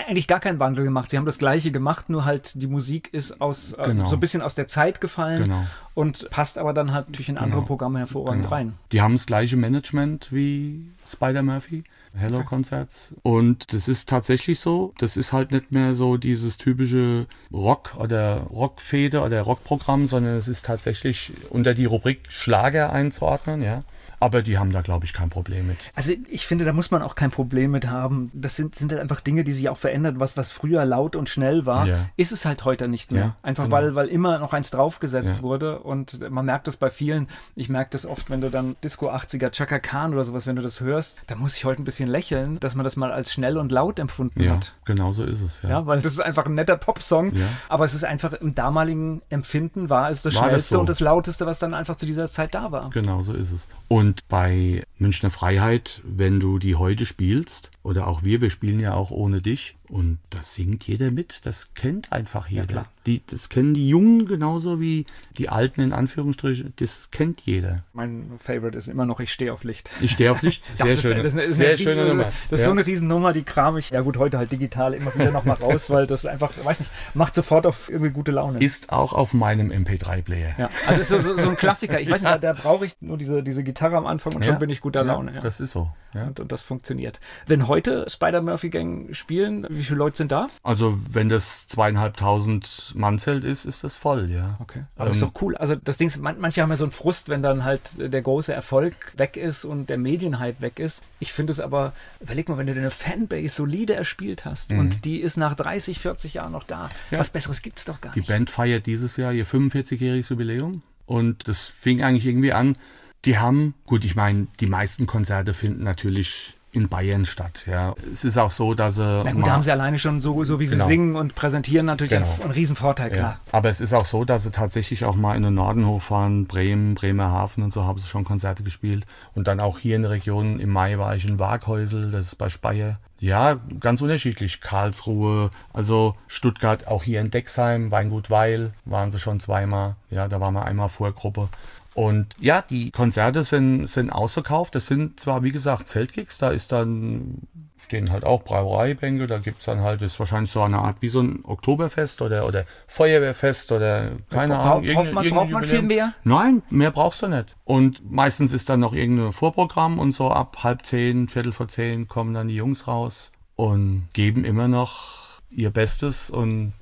B: eigentlich gar keinen Wandel gemacht. Sie haben das Gleiche gemacht, nur halt die Musik ist aus äh,
C: Genau.
B: so ein bisschen aus der Zeit gefallen
C: Genau.
B: und passt aber dann halt natürlich in andere
C: Genau.
B: Programme hervorragend
C: Genau.
B: rein.
C: Die haben das gleiche Management wie Spider-Murphy. Hello Concerts. Und das ist tatsächlich so. Das ist halt nicht mehr so dieses typische Rock oder Rockfeder oder Rockprogramm, sondern es ist tatsächlich unter die Rubrik Schlager einzuordnen, ja. Aber die haben da, glaube ich, kein Problem mit.
B: Also ich finde, da muss man auch kein Problem mit haben. Das sind, sind halt einfach Dinge, die sich auch verändern. Was, was früher laut und schnell war,
C: Ja.
B: ist es halt heute nicht mehr.
C: Ja,
B: einfach
C: genau.
B: weil, weil immer noch eins draufgesetzt
C: Ja.
B: wurde. Und man merkt das bei vielen. Ich merke das oft, wenn du dann Disco 80er, Chaka Khan oder sowas, wenn du das hörst, da muss ich heute ein bisschen lächeln, dass man das mal als schnell und laut empfunden
C: Ja,
B: hat.
C: genau so ist es, ja.
B: Ja, weil das ist einfach ein netter Popsong,
C: Ja.
B: aber es ist einfach im damaligen Empfinden war es das
C: War das
B: schnellste
C: so?
B: und das lauteste, was dann einfach zu dieser Zeit da war.
C: Genau so ist es. Und bei Münchner Freiheit, wenn du die heute spielst, oder auch wir, wir spielen ja auch ohne dich, und das singt jeder mit, das kennt einfach jeder.
B: klar.
C: die, das kennen die Jungen genauso wie die Alten in Anführungsstrichen, das kennt jeder.
B: Mein Favorite ist immer noch, ich stehe auf Licht.
C: Ich stehe auf Licht, sehr
B: Das ist,
C: schöne,
B: das ist eine,
C: sehr
B: eine,
C: schöne
B: ist-
C: Nummer.
B: Das ist
C: Ja.
B: so eine Riesennummer, die kram ich, ja gut, heute halt digital immer wieder nochmal raus, weil das einfach, weiß nicht, macht sofort auf irgendwie gute Laune.
C: Ist auch auf meinem MP3-Player.
B: ja, also ist so, so, so ein Klassiker. Ich weiß nicht, da, da brauche ich nur diese, diese Gitarre am Anfang und schon
C: Ja.
B: bin ich guter
C: Ja,
B: Laune. Ja.
C: Das ist so. Ja.
B: Und, und das funktioniert. Wenn heute Spider-Murphy-Gang spielen, wie viele Leute sind da?
C: Also wenn das zweieinhalbtausend Mann-Zelt ist, ist das voll, ja.
B: Okay. Aber ist
C: Ähm,
B: doch cool. Also das Ding ist, man, manche haben ja so einen Frust, wenn dann halt der große Erfolg weg ist und der Medienhype weg ist. Ich finde es aber, überleg mal, wenn du deine Fanbase solide erspielt hast und die ist nach 30, 40 Jahren noch da.
C: Mhm. Ja.
B: Was Besseres gibt es doch gar
C: Die
B: nicht.
C: Band feiert dieses Jahr ihr 45-jähriges Jubiläum und das fing eigentlich irgendwie an. Die haben, gut, ich meine, die meisten Konzerte finden natürlich in Bayern statt. Ja, es ist auch so, dass sie
B: Na gut, da haben sie alleine schon so, so wie sie
C: Genau.
B: singen und präsentieren natürlich
C: Genau.
B: einen, einen Riesenvorteil,
C: ja.
B: klar.
C: Aber es ist auch so, dass sie tatsächlich auch mal in den Norden hochfahren, Bremen, Bremerhaven und so haben sie schon Konzerte gespielt. Und dann auch hier in der Region im Mai war ich in Waghäusel, das ist bei Speyer. Ja, ganz unterschiedlich. Karlsruhe, also Stuttgart, auch hier in Dexheim, Weingut Weil waren sie schon zweimal. Ja, da waren wir einmal Vorgruppe. Und ja, die Konzerte sind, sind ausverkauft. Das sind zwar, wie gesagt, Zeltgigs, da ist dann, stehen halt auch Brauereibänke, da gibt's dann halt, das ist wahrscheinlich so eine Art wie so ein Oktoberfest oder, oder Feuerwehrfest oder keine
B: Bra-
C: Ahnung.
B: braucht man- braucht man viel mehr?
C: Nein, mehr brauchst du nicht. Und meistens ist dann noch irgendein Vorprogramm und so ab halb zehn, viertel vor zehn kommen dann die Jungs raus und geben immer noch ihr Bestes und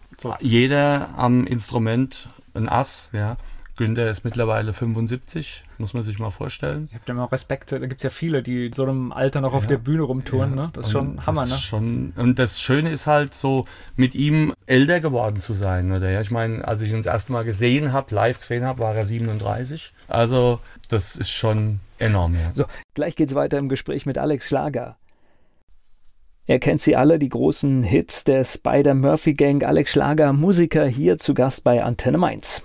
C: jeder am Instrument ein Ass, ja. Günther ist mittlerweile 75, muss man sich mal vorstellen.
B: Ich habe da immer Respekt, da gibt es ja viele, die in so einem Alter noch auf der Bühne rumtouren. Ne? Das ist
C: Und
B: schon Hammer,
C: das
B: ne?
C: ist Schon, und das Schöne ist halt so, mit ihm älter geworden zu sein. Oder? Ja, ich meine, als ich ihn das erste Mal gesehen habe, live gesehen habe, war er 37. Also das ist schon enorm. Ja.
B: So, gleich geht's weiter im Gespräch mit Alex Schlager. Er kennt sie alle, die großen Hits der Spider-Murphy-Gang. Alex Schlager, Musiker, hier zu Gast bei Antenne Mainz.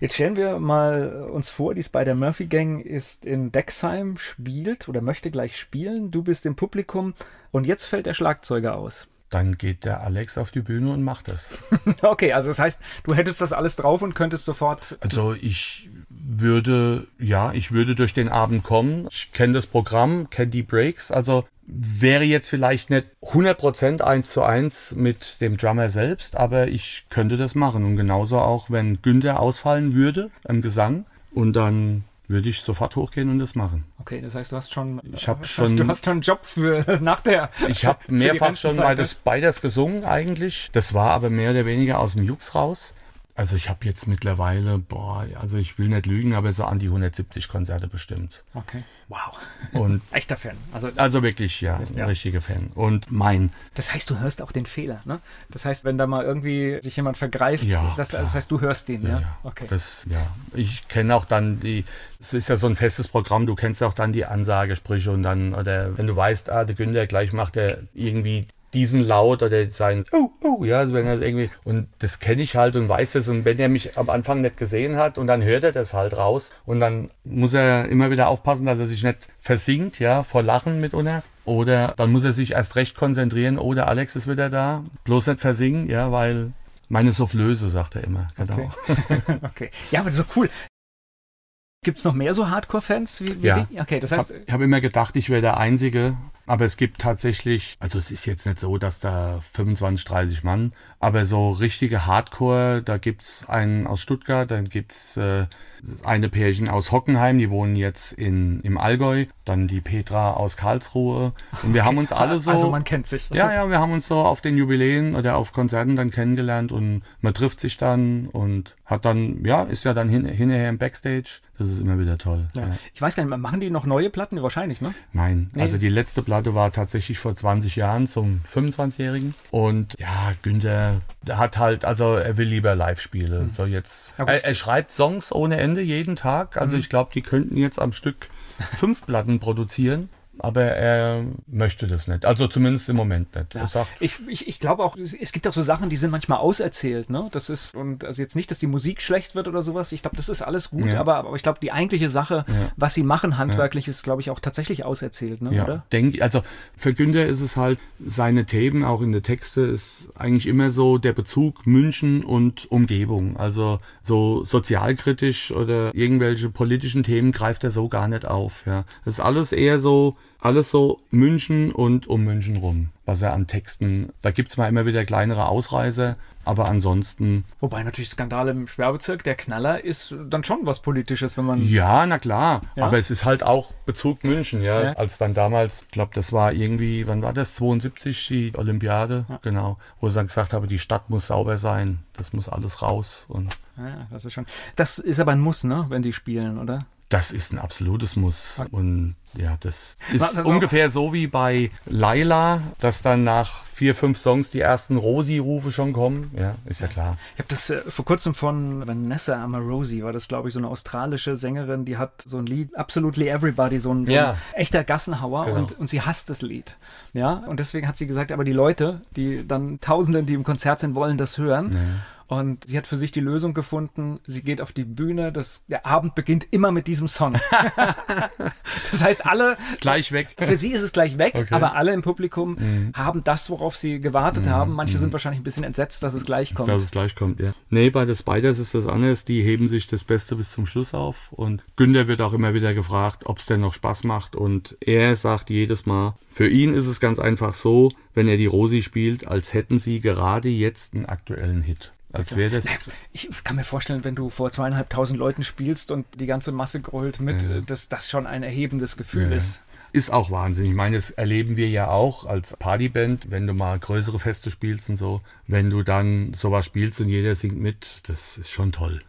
B: Jetzt stellen wir mal uns vor, die Spider-Murphy-Gang ist in Dexheim, spielt oder möchte gleich spielen. Du bist im Publikum und jetzt fällt der Schlagzeuger aus.
C: Dann geht der Alex auf die Bühne und macht das.
B: Okay, also das heißt, du hättest das alles drauf und könntest sofort.
C: Also ich würde, ja, ich würde durch den Abend kommen. Ich kenne das Programm, kenne die Breaks. Also wäre jetzt vielleicht nicht 100% eins zu eins mit dem Drummer selbst, aber ich könnte das machen. Und genauso auch, wenn Günther ausfallen würde im Gesang und dann würde ich sofort hochgehen und das machen.
B: Okay, das heißt, du hast schon.
C: Ich hab schon-
B: Du hast schon einen Job für nach der.
C: Ich habe mehrfach schon
B: Rentenzeit,
C: bei
B: ne?
C: des Spiders gesungen eigentlich. Das war aber mehr oder weniger aus dem Jux raus. Also ich habe jetzt mittlerweile, boah, also ich will nicht lügen, aber so an die 170 Konzerte bestimmt.
B: Okay. Wow.
C: Und
B: Echter Fan. Also,
C: also wirklich, ja,
B: Ja.
C: richtiger Fan. Und mein,
B: das heißt, du hörst auch den Fehler, ne? Das heißt, wenn da mal irgendwie sich jemand vergreift,
C: Ja,
B: das, das heißt, du hörst den, ja?
C: ja, ja,
B: Okay.
C: das, ja, ich kenne auch dann die, es ist ja so ein festes Programm, du kennst auch dann die Ansagesprüche und dann, oder wenn du weißt, ah, der Günther gleich macht er irgendwie diesen Laut oder sein, oh, oh, ja, also wenn er irgendwie, und das kenne ich halt und weiß das und wenn er mich am Anfang nicht gesehen hat und dann hört er das halt raus und dann muss er immer wieder aufpassen, dass er sich nicht versinkt, ja, vor Lachen mitunter. Oder dann muss er sich erst recht konzentrieren, oder Alex ist wieder da, bloß nicht versingen, ja, weil meine Soufflöse, sagt er immer, genau.
B: Okay. okay. Ja, aber so cool. Gibt es noch mehr so Hardcore-Fans
C: Ja.
B: die? Okay, das
C: Ich
B: heißt,
C: habe hab immer gedacht, ich wäre der Einzige, Aber es gibt tatsächlich, also es ist jetzt nicht so, dass da 25, 30 Mann, aber so richtige Hardcore, da gibt's einen aus Stuttgart, dann gibt's äh, eine Pärchen aus Hockenheim, die wohnen jetzt in, im Allgäu, dann die Petra aus Karlsruhe. Und wir haben uns alle so.
B: Also man kennt sich.
C: Ja, ja, wir haben uns so auf den Jubiläen oder auf Konzerten dann kennengelernt und man trifft sich dann und hat dann, ja, ist ja dann hin, hinterher im Backstage. Das ist immer wieder toll.
B: Ja.
C: Ja.
B: Ich weiß gar nicht, machen die noch neue Platten? Wahrscheinlich, ne?
C: Nein,
B: Nee.
C: also die letzte Platte war tatsächlich vor 20 Jahren zum 25-Jährigen. Und ja, Günther hat halt, also er will lieber Live-Spiele. So jetzt.
B: Ja,
C: er, er schreibt Songs ohne Ende jeden Tag. Also ich glaube, die könnten jetzt am Stück fünf Platten produzieren. Aber er möchte das nicht. Also zumindest im Moment nicht. Er sagt,
B: Ich, ich, ich glaube auch, es gibt auch so Sachen, die sind manchmal auserzählt, ne? Das ist, und also jetzt nicht, dass die Musik schlecht wird oder sowas. Ich glaube, das ist alles gut,
C: Ja.
B: aber, aber ich glaube, die eigentliche Sache, was sie machen handwerklich, ist, glaube ich, auch tatsächlich auserzählt, ne?
C: Ja,
B: Oder?
C: denk, also für Günther ist es halt, seine Themen auch in der Texte ist eigentlich immer so der Bezug München und Umgebung. Also so sozialkritisch oder irgendwelche politischen Themen greift er so gar nicht auf. Ja. Das ist alles eher so, alles so München und um München rum, was er an Texten, da gibt's mal immer wieder kleinere Ausreißer, aber ansonsten
B: Wobei natürlich Skandal im Sperrbezirk, der Knaller ist dann schon was Politisches, wenn man.
C: Ja, na klar.
B: Ja?
C: Aber es ist halt auch Bezug München, ja.
B: Ja.
C: Als dann damals, ich glaube, das war irgendwie, wann war das? 72, die Olympiade, genau. Wo sie dann gesagt haben, die Stadt muss sauber sein. Das muss alles raus. Und
B: Ja, das ist schon. Das ist aber ein Muss, ne? Wenn die spielen, oder?
C: Das ist ein absolutes Muss. Und ja, das ist ungefähr so wie bei Laila, dass dann nach vier, fünf Songs die ersten Rosi-Rufe schon kommen. Ja, ist ja klar.
B: Ich habe das äh, vor kurzem von Vanessa Amarosi, war das glaube ich so eine australische Sängerin, die hat so ein Lied, Absolutely Everybody, so ein, so ein
C: Ja.
B: echter Gassenhauer
C: Genau.
B: und, und sie hasst das Lied. Ja, und deswegen hat sie gesagt, aber die Leute, die dann Tausenden, die im Konzert sind, wollen das hören. Und sie hat für sich die Lösung gefunden. Sie geht auf die Bühne. Das, der Abend beginnt immer mit diesem Song. das heißt, alle,
C: Gleich weg.
B: für sie ist es gleich weg,
C: Okay.
B: aber alle im Publikum haben das, worauf sie gewartet haben. Manche sind wahrscheinlich ein bisschen entsetzt, dass es gleich kommt.
C: Dass es gleich kommt, ja. Nee, bei den Spiders ist das anders. Die heben sich das Beste bis zum Schluss auf. Und Günther wird auch immer wieder gefragt, ob es denn noch Spaß macht. Und er sagt jedes Mal, für ihn ist es ganz einfach so, wenn er die Rosi spielt, als hätten sie gerade jetzt einen aktuellen Hit. Als wäre das.
B: Ich kann mir vorstellen, wenn du vor zweieinhalbtausend Leuten spielst und die ganze Masse grölt mit, äh, dass das schon ein erhebendes Gefühl
C: Ja.
B: ist.
C: Ist auch Wahnsinn. Ich meine, das erleben wir ja auch als Partyband, wenn du mal größere Feste spielst und so. Wenn du dann sowas spielst und jeder singt mit, das ist schon toll.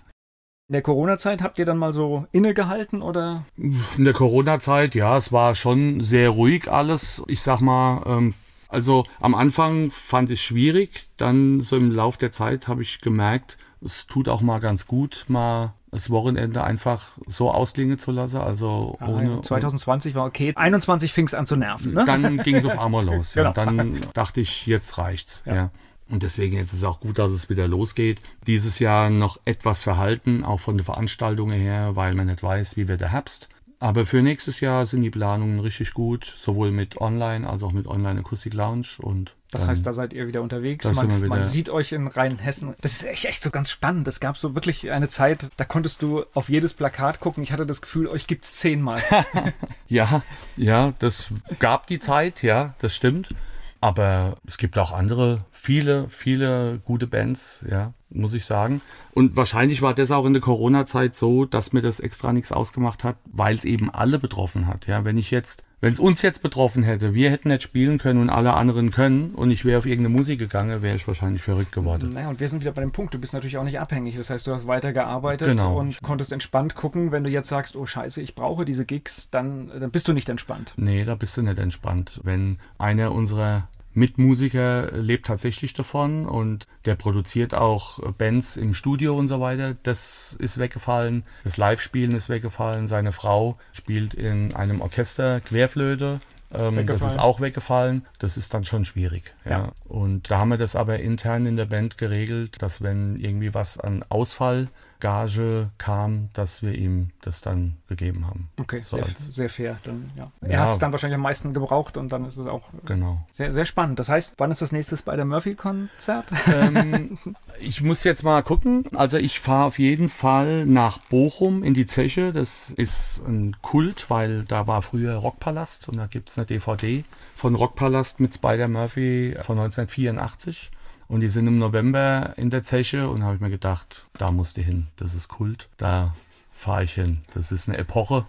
B: In der Corona-Zeit habt ihr dann mal so innegehalten oder?
C: In der Corona-Zeit, ja, es war schon sehr ruhig alles. Ich sag mal, ähm, also am Anfang fand ich es schwierig. Dann so im Lauf der Zeit habe ich gemerkt, es tut auch mal ganz gut, mal das Wochenende einfach so ausklingen zu lassen. Also ohne.
B: 2020 war okay. 21 fing es an zu nerven. Ne?
C: Dann ging es auf einmal los. Ja.
B: Genau.
C: Dann dachte ich, jetzt reicht's.
B: Ja.
C: Ja. Und deswegen jetzt ist es auch gut, dass es wieder losgeht. Dieses Jahr noch etwas verhalten, auch von der Veranstaltung her, weil man nicht weiß, wie wird der Herbst. Aber für nächstes Jahr sind die Planungen richtig gut, sowohl mit Online als auch mit Online Akustik Lounge. Und
B: Das heißt, da seid ihr wieder unterwegs. Man,
C: wir
B: man
C: wieder.
B: sieht euch in Rheinhessen. Das ist echt, echt so ganz spannend. Es gab so wirklich eine Zeit, da konntest du auf jedes Plakat gucken. Ich hatte das Gefühl, euch gibt's zehnmal.
C: Ja, ja, das gab die Zeit, ja, das stimmt. Aber es gibt auch andere, viele, viele gute Bands, ja, muss ich sagen. Und wahrscheinlich war das auch in der Corona-Zeit so, dass mir das extra nichts ausgemacht hat, weil es eben alle betroffen hat. Ja, wenn ich jetzt, wenn es uns jetzt betroffen hätte, wir hätten nicht spielen können und alle anderen können und ich wäre auf irgendeine Musik gegangen, wäre ich wahrscheinlich verrückt geworden.
B: naja, und wir sind wieder bei dem Punkt. Du bist natürlich auch nicht abhängig. Das heißt, du hast weiter gearbeitet
C: Genau.
B: und konntest entspannt gucken. Wenn du jetzt sagst, oh Scheiße, ich brauche diese Gigs, dann, dann bist du nicht entspannt.
C: Nee, da bist du nicht entspannt. Wenn einer unserer Mitmusiker lebt tatsächlich davon und der produziert auch Bands im Studio und so weiter, das ist weggefallen. Das Live-Spielen ist weggefallen. Seine Frau spielt in einem Orchester Querflöte. Ähm, das ist auch weggefallen. Das ist dann schon schwierig. Ja.
B: Ja.
C: Und da haben wir das aber intern in der Band geregelt, dass wenn irgendwie was an Ausfall Gage kam, dass wir ihm das dann gegeben haben.
B: Okay,
C: So
B: sehr, sehr fair. Dann, ja. Er
C: Ja.
B: hat es dann wahrscheinlich am meisten gebraucht und dann ist es auch
C: Genau.
B: sehr, sehr spannend. Das heißt, wann ist das nächste bei der Murphy-Konzert?
C: ähm, ich muss jetzt mal gucken. Also ich fahre auf jeden Fall nach Bochum in die Zeche. Das ist ein Kult, weil da war früher Rockpalast und da gibt es eine DVD von Rockpalast mit Spider Murphy von 1984. Und die sind im November in der Zeche und habe ich mir gedacht, da musst du hin. Das ist Kult. Da fahre ich hin. Das ist eine Epoche.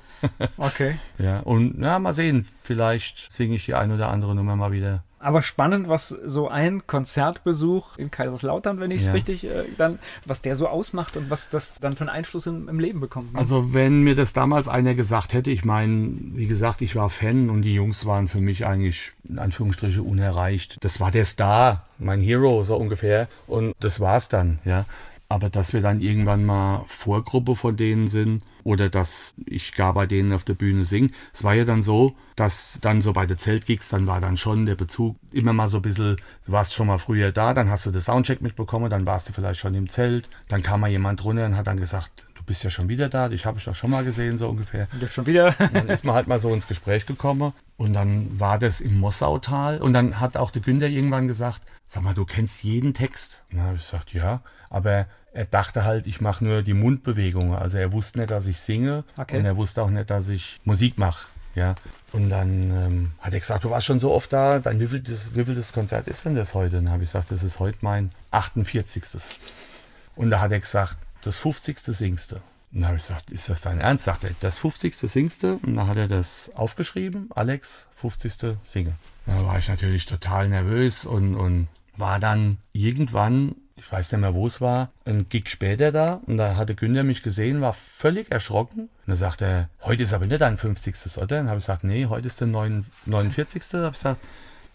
B: Okay.
C: Ja, und ja, mal sehen. Vielleicht singe ich die ein oder andere Nummer mal wieder.
B: Aber spannend, was so ein Konzertbesuch in Kaiserslautern, wenn ich es
C: Ja.
B: richtig, äh, dann, was der so ausmacht und was das dann für einen Einfluss im, im Leben bekommt. ne?
C: Also wenn mir das damals einer gesagt hätte, ich meine, wie gesagt, ich war Fan und die Jungs waren für mich eigentlich in Anführungsstriche unerreicht. Das war der Star, mein Hero so ungefähr und das war's dann, ja. Aber dass wir dann irgendwann mal Vorgruppe von denen sind oder dass ich gar bei denen auf der Bühne singe. Es war ja dann so, dass dann so bei den Zeltgigs, dann war dann schon der Bezug immer mal so ein bisschen, du warst schon mal früher da, dann hast du das Soundcheck mitbekommen, dann warst du vielleicht schon im Zelt, dann kam mal jemand runter und hat dann gesagt, du bist ja schon wieder da, dich habe ich doch schon mal gesehen, so ungefähr.
B: Und jetzt schon wieder.
C: Und dann ist man halt mal so ins Gespräch gekommen und dann war das im Mossautal und dann hat auch der Günther irgendwann gesagt, sag mal, du kennst jeden Text. Und dann habe ich gesagt, ja, aber er dachte halt, ich mache nur die Mundbewegungen. Also er wusste nicht, dass ich singe
B: Okay.
C: und er wusste auch nicht, dass ich Musik mache. Ja, und dann ähm, hat er gesagt, du warst schon so oft da, dein wievieltes, wievieltes Konzert ist denn das heute? Und dann habe ich gesagt, das ist heute mein 48. Und da hat er gesagt, das 50. singst du. Und dann habe ich gesagt, ist das dein Ernst? Sagt er, das 50. singst du. Und dann hat er das aufgeschrieben, Alex, 50. singe. Da war ich natürlich total nervös und, und war dann irgendwann, ich weiß nicht mehr, wo es war, ein Gig später da. Und da hatte Günther mich gesehen, war völlig erschrocken. Und dann sagt er, heute ist aber nicht dein 50. oder? Und dann habe ich gesagt, nee, heute ist der 9 49. Da habe ich gesagt,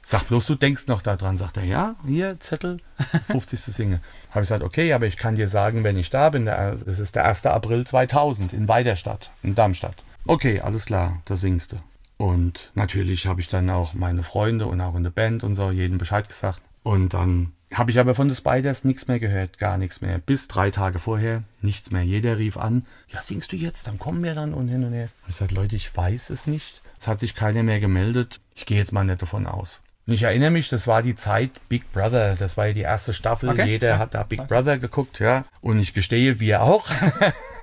C: Sag bloß, du denkst noch daran. Sagt er, ja, hier, Zettel, 50. Singe. Habe ich gesagt, okay, aber ich kann dir sagen, wenn ich da bin, das ist der 1. April 2000 in Weiderstadt, in Darmstadt. Okay, alles klar, da singst du. Und natürlich habe ich dann auch meine Freunde und auch in der Band und so jedem Bescheid gesagt. Und dann habe ich aber von den Spiders nichts mehr gehört, gar nichts mehr. Bis drei Tage vorher nichts mehr. Jeder rief an, ja, singst du jetzt, dann kommen wir dann und hin und her. Ich sagte, Leute, ich weiß es nicht. Es hat sich keiner mehr gemeldet. Ich gehe jetzt mal nicht davon aus. Und ich erinnere mich, das war die Zeit Big Brother. Das war ja die erste Staffel.
B: Okay,
C: Jeder
B: ja.
C: hat da Big Brother geguckt, ja. Und ich gestehe, wir auch.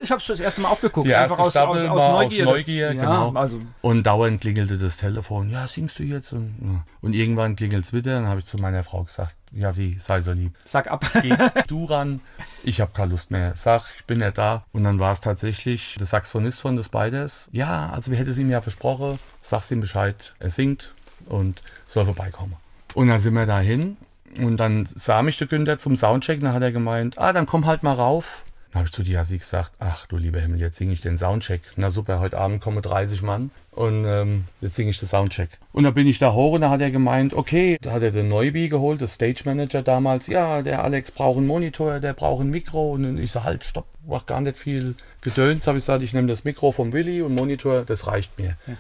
B: Ich habe es das erste Mal auch geguckt.
C: Die erste
B: aus,
C: Staffel
B: aus, aus
C: war
B: Neugier.
C: aus Neugier,
B: ja,
C: genau.
B: Also,
C: Und dauernd klingelte das Telefon. Ja, singst du jetzt? Und, und irgendwann klingelt es wieder. Dann habe ich zu meiner Frau gesagt, ja, sie sei so lieb.
B: sag ab.
C: Geh du ran. Ich habe keine Lust mehr. Sag, ich bin ja da. Und dann war es tatsächlich der Saxophonist von The Spiders. Ja, also wir hätten es ihm ja versprochen. Sag's ihm Bescheid. Er singt und soll vorbeikommen. Und dann sind wir dahin. Und dann sah mich der Günther zum Soundcheck. Dann hat er gemeint, ah, dann komm halt mal rauf. Dann habe ich zu Diasi gesagt, ach du lieber Himmel, jetzt singe ich den Soundcheck. Na super, heute Abend kommen 30 Mann und ähm, jetzt singe ich den Soundcheck. Und dann bin ich da hoch und da hat er gemeint, okay, da hat er den Neuby geholt, der Stage Manager damals. Ja, der Alex braucht einen Monitor, der braucht ein Mikro. Und dann ich so, halt, stopp, mach gar nicht viel Gedöns. Habe ich gesagt, ich nehme das Mikro vom Willi und Monitor, das reicht mir. Ja,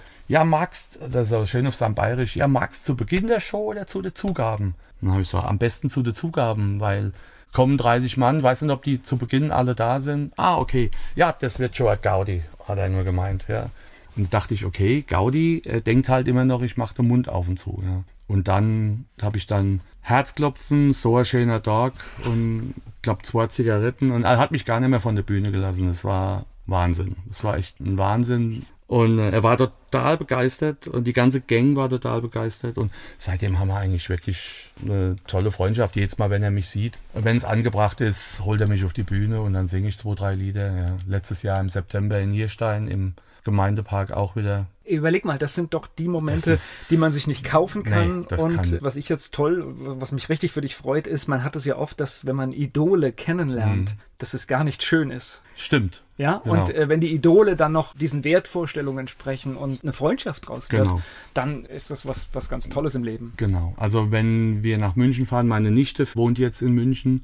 C: magst, das ist auch schön auf seinem Bayerisch, ja, magst zu Beginn der Show oder zu den Zugaben? Dann habe ich so, am besten zu den Zugaben, weil kommen 30 Mann, weiß nicht, ob die zu Beginn alle da sind. Ah, okay. Ja, das wird schon Gaudi, hat er nur gemeint, ja. Und da dachte ich, okay, Gaudi äh, denkt halt immer noch, ich mache den Mund auf und zu, ja. Und dann habe ich dann Herzklopfen, so ein schöner Tag und glaub zwei Zigaretten und er hat mich gar nicht mehr von der Bühne gelassen. Das war Wahnsinn. Das war echt ein Wahnsinn. Und äh, er war total begeistert und die ganze Gang war total begeistert. Und seitdem haben wir eigentlich wirklich eine tolle Freundschaft. Jedes Mal, wenn er mich sieht, wenn es angebracht ist, holt er mich auf die Bühne und dann singe ich zwei, drei Lieder. Ja. Letztes Jahr im September in Nierstein im Gemeindepark auch wieder.
B: Überleg mal, das sind doch die Momente,
C: ist-
B: die man sich nicht kaufen kann.
C: Nee,
B: und
C: kann-
B: was ich jetzt toll, was mich richtig für dich freut, ist, man hat es ja oft, dass wenn man Idole kennenlernt, dass es gar nicht schön ist.
C: Stimmt.
B: Ja,
C: Genau.
B: und äh, wenn die Idole dann noch diesen Wertvorstellungen entsprechen und eine Freundschaft draus wird,
C: Genau.
B: dann ist das was, was ganz Tolles im Leben.
C: Genau. Also wenn wir nach München fahren, meine Nichte wohnt jetzt in München,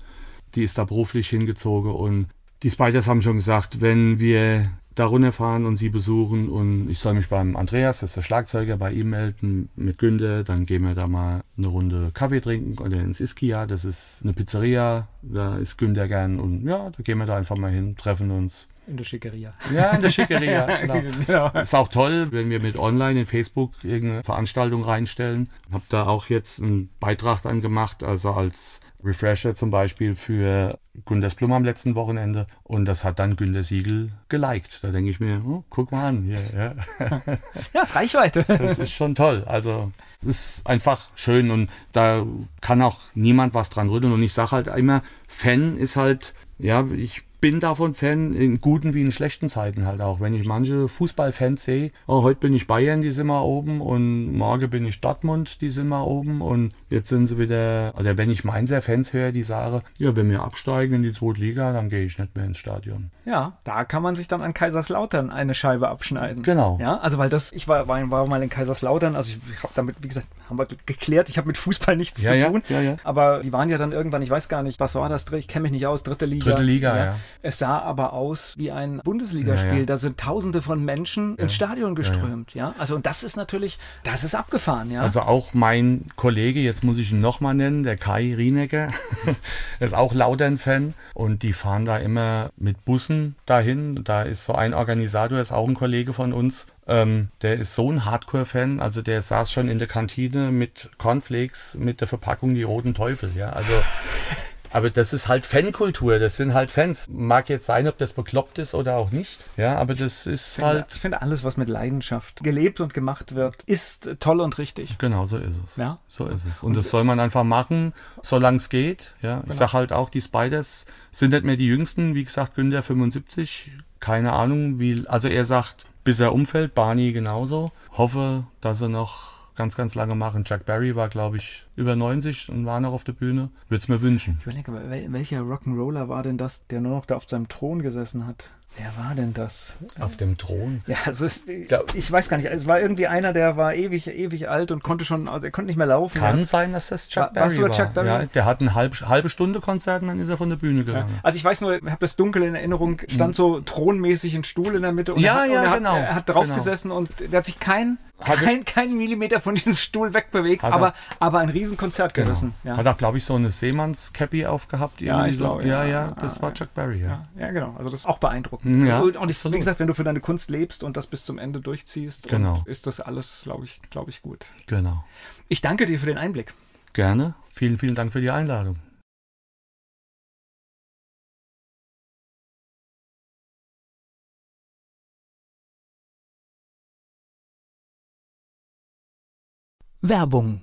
C: die ist da beruflich hingezogen und die Spiders haben schon gesagt, wenn wir da runterfahren und sie besuchen und ich soll mich beim Andreas, das ist der Schlagzeuger, bei ihm melden mit Günter. Dann gehen wir da mal eine Runde Kaffee trinken oder ins Iskia, das ist eine Pizzeria, da ist Günter gern und ja, da gehen wir da einfach mal hin, treffen uns.
B: In der Schickeria.
C: Ja, in der Schickeria. genau. genau. Ist auch toll, wenn wir mit online in Facebook irgendeine Veranstaltung reinstellen. Hab da auch jetzt einen Beitrag dann gemacht, also als Refresher zum Beispiel für Günthers Blum am letzten Wochenende und das hat dann Günter Siegel geliked. Da denke ich mir, oh, guck mal an hier.
B: Ja, ja ist Reichweite.
C: Das ist schon toll. Also es ist einfach schön und da kann auch niemand was dran rütteln und ich sage halt immer, Fan ist halt, ja, ich bin davon Fan, in guten wie in schlechten Zeiten halt auch. Wenn ich manche Fußballfans sehe, oh, heute bin ich Bayern, die sind mal oben und morgen bin ich Dortmund, die sind mal oben und jetzt sind sie wieder, oder wenn ich Mainzer Fans höre, die sagen, ja, wenn wir absteigen in die zweite Liga, dann gehe ich nicht mehr ins Stadion.
B: Ja, da kann man sich dann an Kaiserslautern eine Scheibe abschneiden.
C: Genau.
B: Ja, also weil das, ich war, war, war mal in Kaiserslautern, also ich, habe damit, wie gesagt, haben wir geklärt, ich habe mit Fußball nichts
C: ja,
B: zu tun.
C: Ja, ja.
B: Aber die waren ja dann irgendwann, ich weiß gar nicht, was war das, ich kenne mich nicht aus, dritte Liga.
C: Dritte Liga, ja.
B: Es sah aber aus wie ein Bundesligaspiel. Ja, ja. Da sind Tausende von Menschen ins Stadion geströmt. Ja, also und das ist natürlich, das ist abgefahren. Ja.
C: Also auch mein Kollege, jetzt muss ich ihn nochmal nennen, der Kai Rienecker, ist auch Lautern-Fan und die fahren da immer mit Bussen dahin. Da ist so ein Organisator, ist auch ein Kollege von uns. Ähm, der ist so ein Hardcore-Fan, also der saß schon in der Kantine mit Cornflakes, mit der Verpackung die Roten Teufel. Ja, also aber das ist halt Fankultur, das sind halt Fans. Mag jetzt sein, ob das bekloppt ist oder auch nicht. Ja, aber das ist
B: ich finde,
C: halt.
B: Ich finde alles, was mit Leidenschaft gelebt und gemacht wird, ist toll und richtig.
C: Genau, so ist es. Ja. So ist es. Und, und das soll man einfach machen, solange es geht. Ja, genau. ich sag halt auch, die Spiders sind nicht mehr die jüngsten. Wie gesagt, Günther 75. Keine Ahnung, wie, also er sagt, bis er umfällt, Barney genauso. Hoffe, dass er noch ganz, ganz lange machen. Chuck Berry war, glaube ich, über 90 und war noch auf der Bühne. Würde es mir wünschen.
B: Ich überlege, welcher Rock'n'Roller war denn das, der nur noch da auf seinem Thron gesessen hat? Wer war denn das?
C: Auf dem Thron?
B: Ja, also es, ich weiß gar nicht. Es war irgendwie einer, der war ewig, ewig alt und konnte schon, also er konnte nicht mehr laufen.
C: Kann
B: ja.
C: sein, dass das Chuck war, Berry war. Chuck Berry? Ja, der hat eine halbe, halbe Stunde Konzert und dann ist er von der Bühne gegangen.
B: Ja. Also ich weiß nur, ich habe das dunkel in Erinnerung, stand hm. so thronmäßig ein Stuhl in der Mitte und,
C: ja,
B: er, hat,
C: ja,
B: und er,
C: genau,
B: hat, er hat drauf genau. gesessen und der hat sich kein kein, kein Millimeter von diesem Stuhl wegbewegt, aber, er, aber ein Riesenkonzert genau. gerissen.
C: Ja. Hat auch, glaube ich, so eine Seemanns-Cappy aufgehabt.
B: Ja, ich
C: so.
B: glaube.
C: Ja, ja, ja, das war Chuck Berry, ja.
B: ja. genau. Also das ist auch beeindruckend.
C: Ja,
B: und ich, wie gesagt, wenn du für deine Kunst lebst und das bis zum Ende durchziehst,
C: genau.
B: ist das alles, glaube ich, glaube ich, gut.
C: Genau.
B: Ich danke dir für den Einblick.
C: Gerne. Vielen, vielen Dank für die Einladung.
A: Werbung.